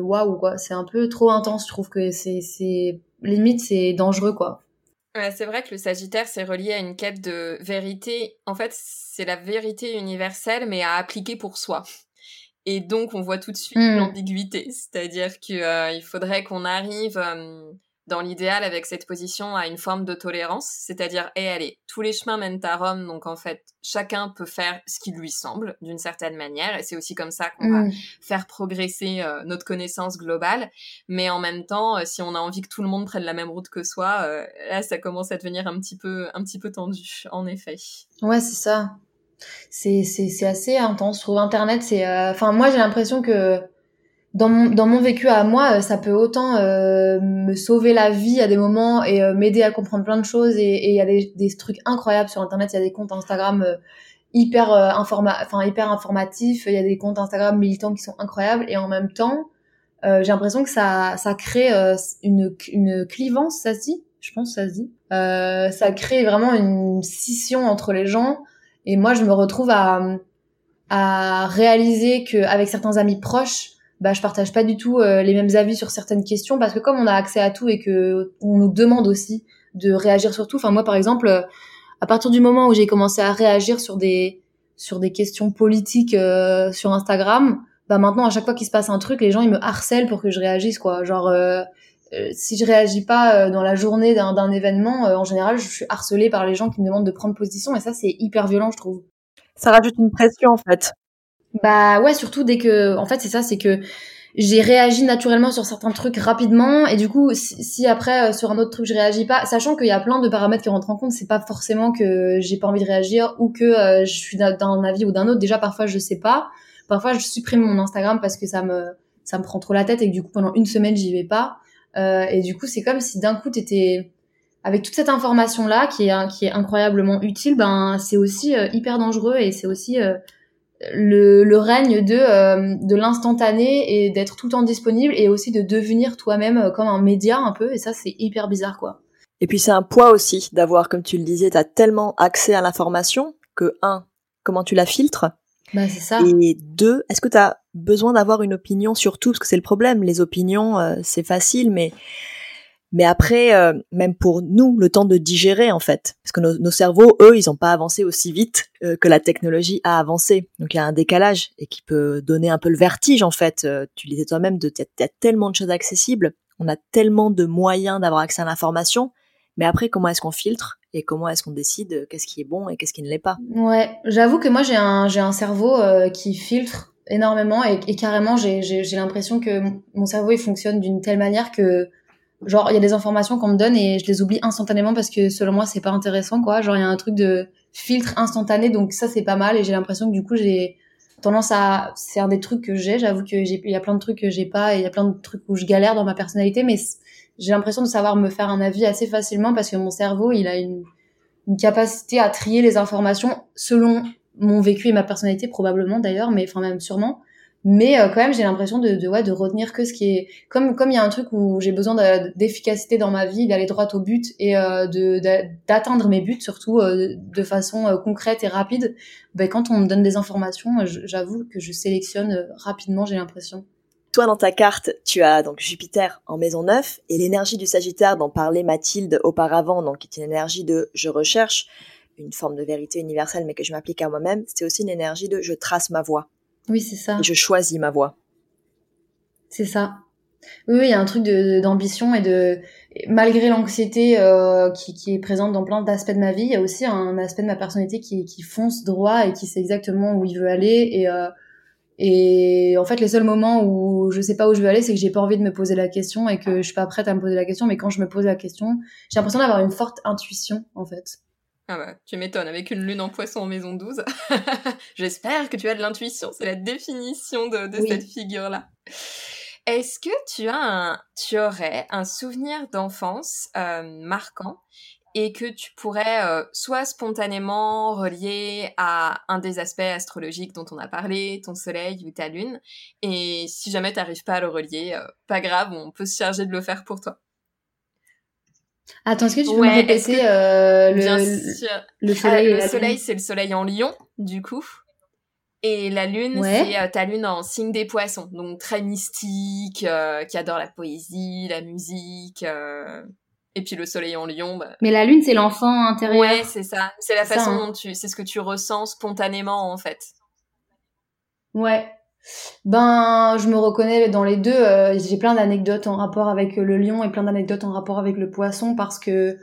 waouh quoi, c'est un peu trop intense. Je trouve que c'est c'est limite c'est dangereux quoi. Ouais, c'est vrai que le Sagittaire, c'est relié à une quête de vérité. En fait, c'est la vérité universelle, mais à appliquer pour soi. Et donc, on voit tout de suite hmm. l'ambiguïté. C'est-à-dire qu'il euh, faudrait qu'on arrive, euh, dans l'idéal, avec cette position, à une forme de tolérance. C'est-à-dire, et allez, tous les chemins mènent à Rome. Donc, en fait, chacun peut faire ce qui lui semble, d'une certaine manière. Et c'est aussi comme ça qu'on va hmm. faire progresser euh, notre connaissance globale. Mais en même temps, si on a envie que tout le monde prenne la même route que soi, là, ça commence à devenir un petit peu, un petit peu tendu, en effet. Ouais, c'est ça c'est c'est assez intense. Je trouve Internet, c'est, euh, enfin moi j'ai l'impression que dans mon dans mon vécu à moi, euh, ça peut autant euh, me sauver la vie à des moments et m'aider à comprendre plein de choses. Et il y a des, des trucs incroyables sur Internet. Il y a des comptes Instagram hyper informa enfin hyper informatifs. Il y a des comptes Instagram militants qui sont incroyables. Et en même temps, j'ai l'impression que ça ça crée une une clivance, ça se dit? Je pense que ça se dit. ça crée vraiment une scission entre les gens et moi, je me retrouve à, réaliser qu'avec certains amis proches, bah, je partage pas du tout euh, les mêmes avis sur certaines questions parce que comme on a accès à tout et que on nous demande aussi de réagir sur tout. Enfin, moi, par exemple, à partir du moment où j'ai commencé à réagir sur des sur des questions politiques euh, sur Instagram, bah maintenant à chaque fois qu'il se passe un truc, les gens ils me harcèlent pour que je réagisse quoi. Genre euh, si je réagis pas euh, dans la journée d'un événement, euh, en général, je suis harcelée par les gens qui me demandent de prendre position et ça, c'est hyper violent, je trouve. Ça rajoute une pression, en fait. Bah ouais, surtout dès que, en fait, c'est ça, c'est que j'ai réagi naturellement sur certains trucs rapidement et du coup, si, après sur un autre truc je réagis pas, sachant qu'il y a plein de paramètres qui rentrent en compte, c'est pas forcément que j'ai pas envie de réagir ou que je suis d'un avis ou d'un autre. Déjà, parfois, je sais pas. Parfois, je supprime mon Instagram parce que ça me ça me prend trop la tête et que du coup pendant une semaine j'y vais pas. Euh, et du coup, c'est comme si d'un coup, tu étais avec toute cette information là qui est qui est incroyablement utile. Ben, c'est aussi euh, hyper dangereux et c'est aussi euh, le, le, règne de de l'instantané et d'être tout le temps disponible et aussi de devenir toi-même comme un média un peu. Et ça, c'est hyper bizarre, quoi. Et puis c'est un poids aussi d'avoir, comme tu le disais, tu as tellement accès à l'information que un, comment tu la filtres? Bah, c'est ça. Et deux, est-ce que tu as besoin d'avoir une opinion sur tout Parce que c'est le problème, les opinions, euh, c'est facile, mais mais après, euh, même pour nous, le temps de digérer en fait, parce que nos, cerveaux, eux, ils n'ont pas avancé aussi vite euh, que la technologie a avancé. Donc il y a un décalage et qui peut donner un peu le vertige en fait. tu disais toi-même, il y a tellement de choses accessibles, on a tellement de moyens d'avoir accès à l'information, mais après, comment est-ce qu'on filtre et comment est-ce qu'on décide qu'est-ce qui est bon et qu'est-ce qui ne l'est pas? Ouais, j'avoue que moi j'ai un un cerveau qui filtre énormément et, et carrément j'ai l'impression que mon cerveau il fonctionne d'une telle manière que genre il y a des informations qu'on me donne et je les oublie instantanément parce que selon moi c'est pas intéressant quoi. Genre il y a un truc de filtre instantané donc ça c'est pas mal et j'ai l'impression que du coup j'ai tendance à c'est un des trucs que j'ai j'avoue que j'ai il y a plein de trucs que j'ai pas et il y a plein de trucs où je galère dans ma personnalité mais j'ai l'impression de savoir me faire un avis assez facilement parce que mon cerveau, il a une, une capacité à trier les informations selon mon vécu et ma personnalité probablement d'ailleurs, mais enfin même sûrement. mais euh, quand même j'ai l'impression de, de retenir que ce qui est comme comme il y a un truc où j'ai besoin d'efficacité dans ma vie d'aller droit au but et euh, d'atteindre mes buts surtout euh, de façon concrète et rapide ben quand on me donne des informations j'avoue que je sélectionne rapidement j'ai l'impression toi, dans ta carte, tu as donc Jupiter en maison 9 et l'énergie du Sagittaire dont parlait Mathilde auparavant, donc qui est une énergie de je recherche une forme de vérité universelle mais que je m'applique à moi-même, c'est aussi une énergie de je trace ma voie. Oui, c'est ça. je choisis ma voie. C'est ça. Oui, il y a un truc d'ambition et de malgré l'anxiété euh, qui, qui, est présente dans plein d'aspects de ma vie, il y a aussi un aspect de ma personnalité qui, qui fonce droit et qui sait exactement où il veut aller et euh, et en fait, les seuls moments où je sais pas où je veux aller, c'est que j'ai pas envie de me poser la question et que je suis pas prête à me poser la question. Mais quand je me pose la question, j'ai l'impression d'avoir une forte intuition, en fait. Ah bah, tu m'étonnes, avec une lune en poisson en maison 12. J'espère que tu as de l'intuition, c'est la définition de, cette figure-là. Est-ce que tu, as un, tu aurais un souvenir d'enfance euh, marquant et que tu pourrais euh, soit spontanément relier à un des aspects astrologiques dont on a parlé, ton soleil ou ta lune, et si jamais tu n'arrives pas à le relier, euh, pas grave, on peut se charger de le faire pour toi. Attends, est-ce que tu peux me répéter euh, le, le, soleil Le soleil, c'est le soleil en lion, du coup. Et la lune, c'est euh, ta lune en signe des poissons. Donc très mystique, euh, qui adore la poésie, la musique. Et puis le soleil en lion. Bah... Mais la lune, c'est l'enfant intérieur. Ouais, c'est ça. C'est la façon hein. dont tu... C'est ce que tu ressens spontanément, en fait. Ouais. Ben, je me reconnais dans les deux. Euh, j'ai plein d'anecdotes en rapport avec le lion et plein d'anecdotes en rapport avec le poisson parce que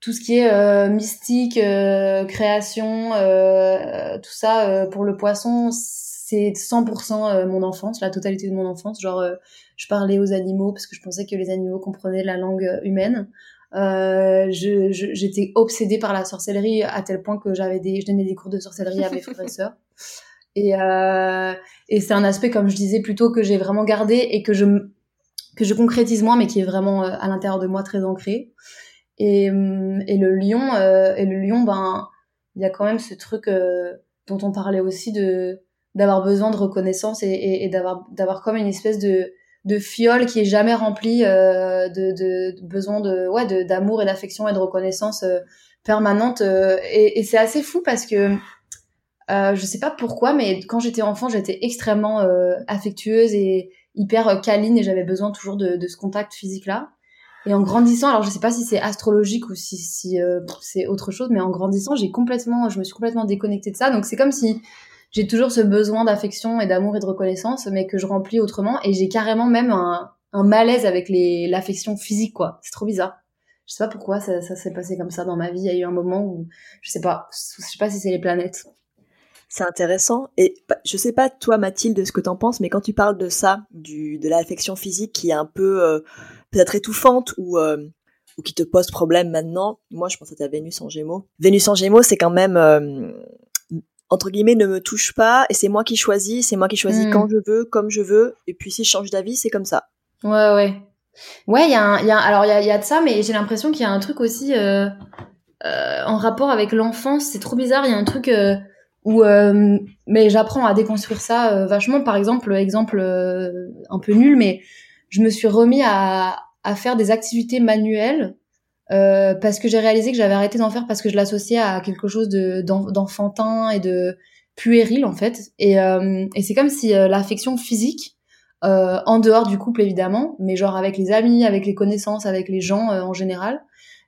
tout ce qui est euh, mystique, euh, création, tout ça pour le poisson, c'est 100% mon enfance, la totalité de mon enfance. Genre, je parlais aux animaux parce que je pensais que les animaux comprenaient la langue humaine. j'étais obsédée par la sorcellerie à tel point que j'avais je donnais des cours de sorcellerie à mes frères et sœurs. Et, euh, et c'est un aspect, comme je disais, plutôt que j'ai vraiment gardé et que je, que je concrétise moins, mais qui est vraiment euh, à l'intérieur de moi très ancré. Et, euh, et le lion, euh, et le lion, ben, il y a quand même ce truc euh, dont on parlait aussi de d'avoir besoin de reconnaissance et, et, d'avoir d'avoir comme une espèce de de fiole qui est jamais remplie euh, de, de, de, besoin de ouais d'amour et d'affection et de reconnaissance permanente et, et c'est assez fou parce que euh, je sais pas pourquoi, mais quand j'étais enfant, j'étais extrêmement euh, affectueuse et hyper euh, câline et j'avais besoin toujours de, de ce contact physique-là. Et en grandissant, alors je sais pas si c'est astrologique ou si, si euh, c'est autre chose, mais en grandissant, j'ai complètement, je me suis complètement déconnectée de ça. Donc c'est comme si j'ai toujours ce besoin d'affection et d'amour et de reconnaissance, mais que je remplis autrement. Et j'ai carrément même un, un malaise avec l'affection physique, quoi. C'est trop bizarre. Je sais pas pourquoi ça, ça s'est passé comme ça dans ma vie. Il y a eu un moment où je sais pas, je sais pas si c'est les planètes. C'est intéressant. Et bah, je sais pas, toi, Mathilde, ce que t'en penses, mais quand tu parles de ça, du, de l'affection physique qui est un peu euh, peut-être étouffante ou, euh, ou qui te pose problème maintenant, moi, je pense à ta Vénus en Gémeaux. Vénus en Gémeaux, c'est quand même euh, entre guillemets ne me touche pas et c'est moi qui choisis, c'est moi qui choisis hmm. quand je veux, comme je veux. Et puis si je change d'avis, c'est comme ça. Ouais, ouais. Ouais, il y, a y a alors il y a, y a de ça, mais j'ai l'impression qu'il y a un truc aussi en rapport avec l'enfance. C'est trop bizarre. Il y a un truc ou euh, mais j'apprends à déconstruire ça euh, vachement. Par exemple exemple euh, un peu nul mais je me suis remis à, à faire des activités manuelles parce que j'ai réalisé que j'avais arrêté d'en faire parce que je l'associais à quelque chose de d'enfantin et de puéril en fait. Et, et c'est comme si l'affection physique en dehors du couple évidemment mais genre avec les amis avec les connaissances avec les gens en général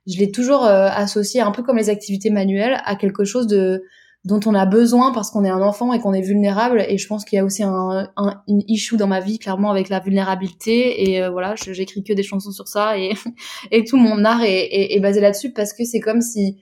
je l'ai toujours associé un peu comme les activités manuelles à quelque chose de dont on a besoin parce qu'on est un enfant et qu'on est vulnérable. Et je pense qu'il y a aussi un, un une issue dans ma vie clairement avec la vulnérabilité. Et euh, voilà, j'écris que des chansons sur ça et, et tout mon art est, est, basé là-dessus parce que c'est comme si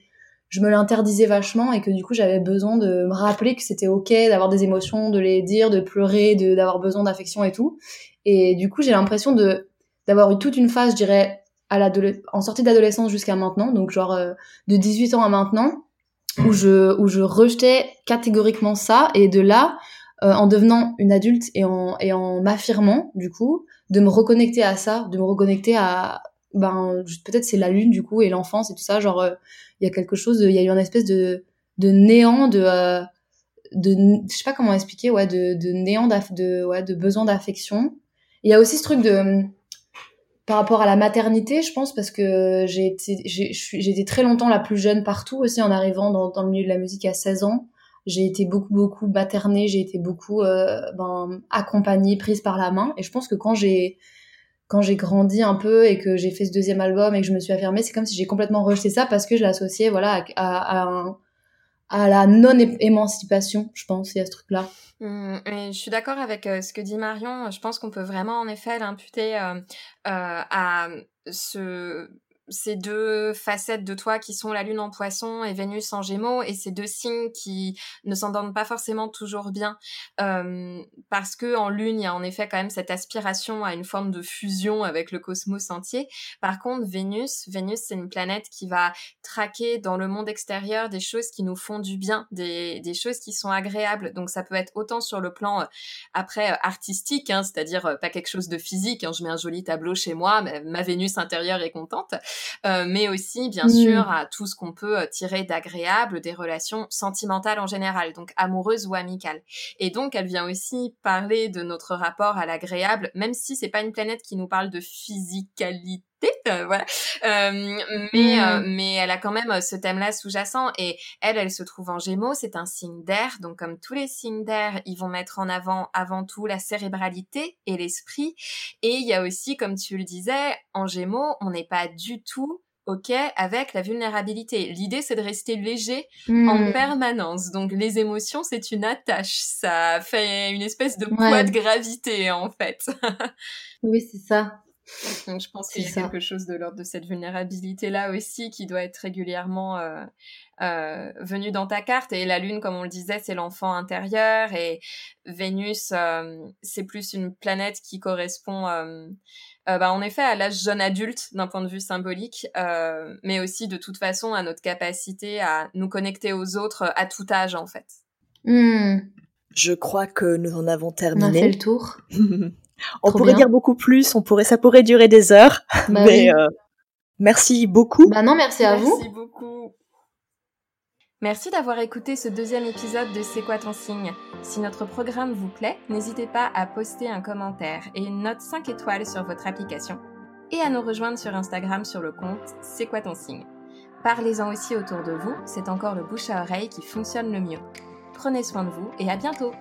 je me l'interdisais vachement et que du coup j'avais besoin de me rappeler que c'était ok d'avoir des émotions, de les dire, de pleurer, de d'avoir besoin d'affection et tout. Et du coup j'ai l'impression de d'avoir eu toute une phase, je dirais, à en sortie d'adolescence jusqu'à maintenant, donc genre euh, de 18 ans à maintenant, où je où je rejetais catégoriquement ça et de là euh, en devenant une adulte et en et en m'affirmant du coup de me reconnecter à ça de me reconnecter à ben peut-être c'est la lune du coup et l'enfance et tout ça genre euh, il y a quelque chose il y a eu une espèce de de néant de euh, de je sais pas comment expliquer ouais de, de néant de ouais de besoin d'affection. Il y a aussi ce truc de par rapport à la maternité je pense parce que j'ai été j'ai été très longtemps la plus jeune partout aussi en arrivant dans, le milieu de la musique à 16 ans. J'ai été beaucoup beaucoup maternée j'ai été beaucoup euh, ben, accompagnée prise par la main. Et je pense que quand j'ai quand j'ai grandi un peu et que j'ai fait ce deuxième album et que je me suis affirmée, c'est comme si j'ai complètement rejeté ça parce que je l'associais voilà à, à, à, la non-émancipation, je pense, il y a ce truc-là. Mmh, je suis d'accord avec euh, ce que dit Marion. Je pense qu'on peut vraiment en effet l'imputer euh, euh, à ce ces deux facettes de toi qui sont la lune en poisson et Vénus en gémeaux et ces deux signes qui ne s'entendent pas forcément toujours bien euh, parce que en lune il y a en effet quand même cette aspiration à une forme de fusion avec le cosmos entier. Par contre Vénus Vénus c'est une planète qui va traquer dans le monde extérieur des choses qui nous font du bien des, des choses qui sont agréables. Donc ça peut être autant sur le plan euh, après euh, artistique hein, c'est-à-dire euh, pas quelque chose de physique hein, je mets un joli tableau chez moi ma Vénus intérieure est contente mais aussi bien mm. sûr à tout ce qu'on peut euh, tirer d'agréable des relations sentimentales en général, donc amoureuses ou amicales. Et donc elle vient aussi parler de notre rapport à l'agréable, même si c'est pas une planète qui nous parle de physicalité euh, voilà. Euh, mais mm. mais elle a quand même ce thème-là sous-jacent et elle, elle se trouve en Gémeaux. C'est un signe d'air, donc comme tous les signes d'air, ils vont mettre en avant avant tout la cérébralité et l'esprit. Et il y a aussi, comme tu le disais, en Gémeaux, on n'est pas du tout ok avec la vulnérabilité. L'idée, c'est de rester léger en permanence. Donc, les émotions, c'est une attache. Ça fait une espèce de poids de gravité, en fait. oui, c'est ça. Donc, je pense qu'il y a quelque chose de l'ordre de cette vulnérabilité-là aussi qui doit être régulièrement euh, euh, venu dans ta carte. Et la Lune, comme on le disait, c'est l'enfant intérieur. Et Vénus, euh, c'est plus une planète qui correspond euh, euh, bah, en effet à l'âge jeune adulte d'un point de vue symbolique, euh, mais aussi de toute façon à notre capacité à nous connecter aux autres à tout âge en fait. Hmm. Je crois que nous en avons terminé. On a fait le tour. on pourrait dire beaucoup plus, on pourrait, ça pourrait durer des heures, bah mais euh, merci beaucoup. Bah non, merci à vous. Merci beaucoup. Merci d'avoir écouté ce deuxième épisode de C'est quoi ton signe? Si notre programme vous plaît, n'hésitez pas à poster un commentaire et une note 5 étoiles sur votre application et à nous rejoindre sur Instagram sur le compte C'est quoi ton signe? Parlez-en aussi autour de vous, c'est encore le bouche à oreille qui fonctionne le mieux. Prenez soin de vous et à bientôt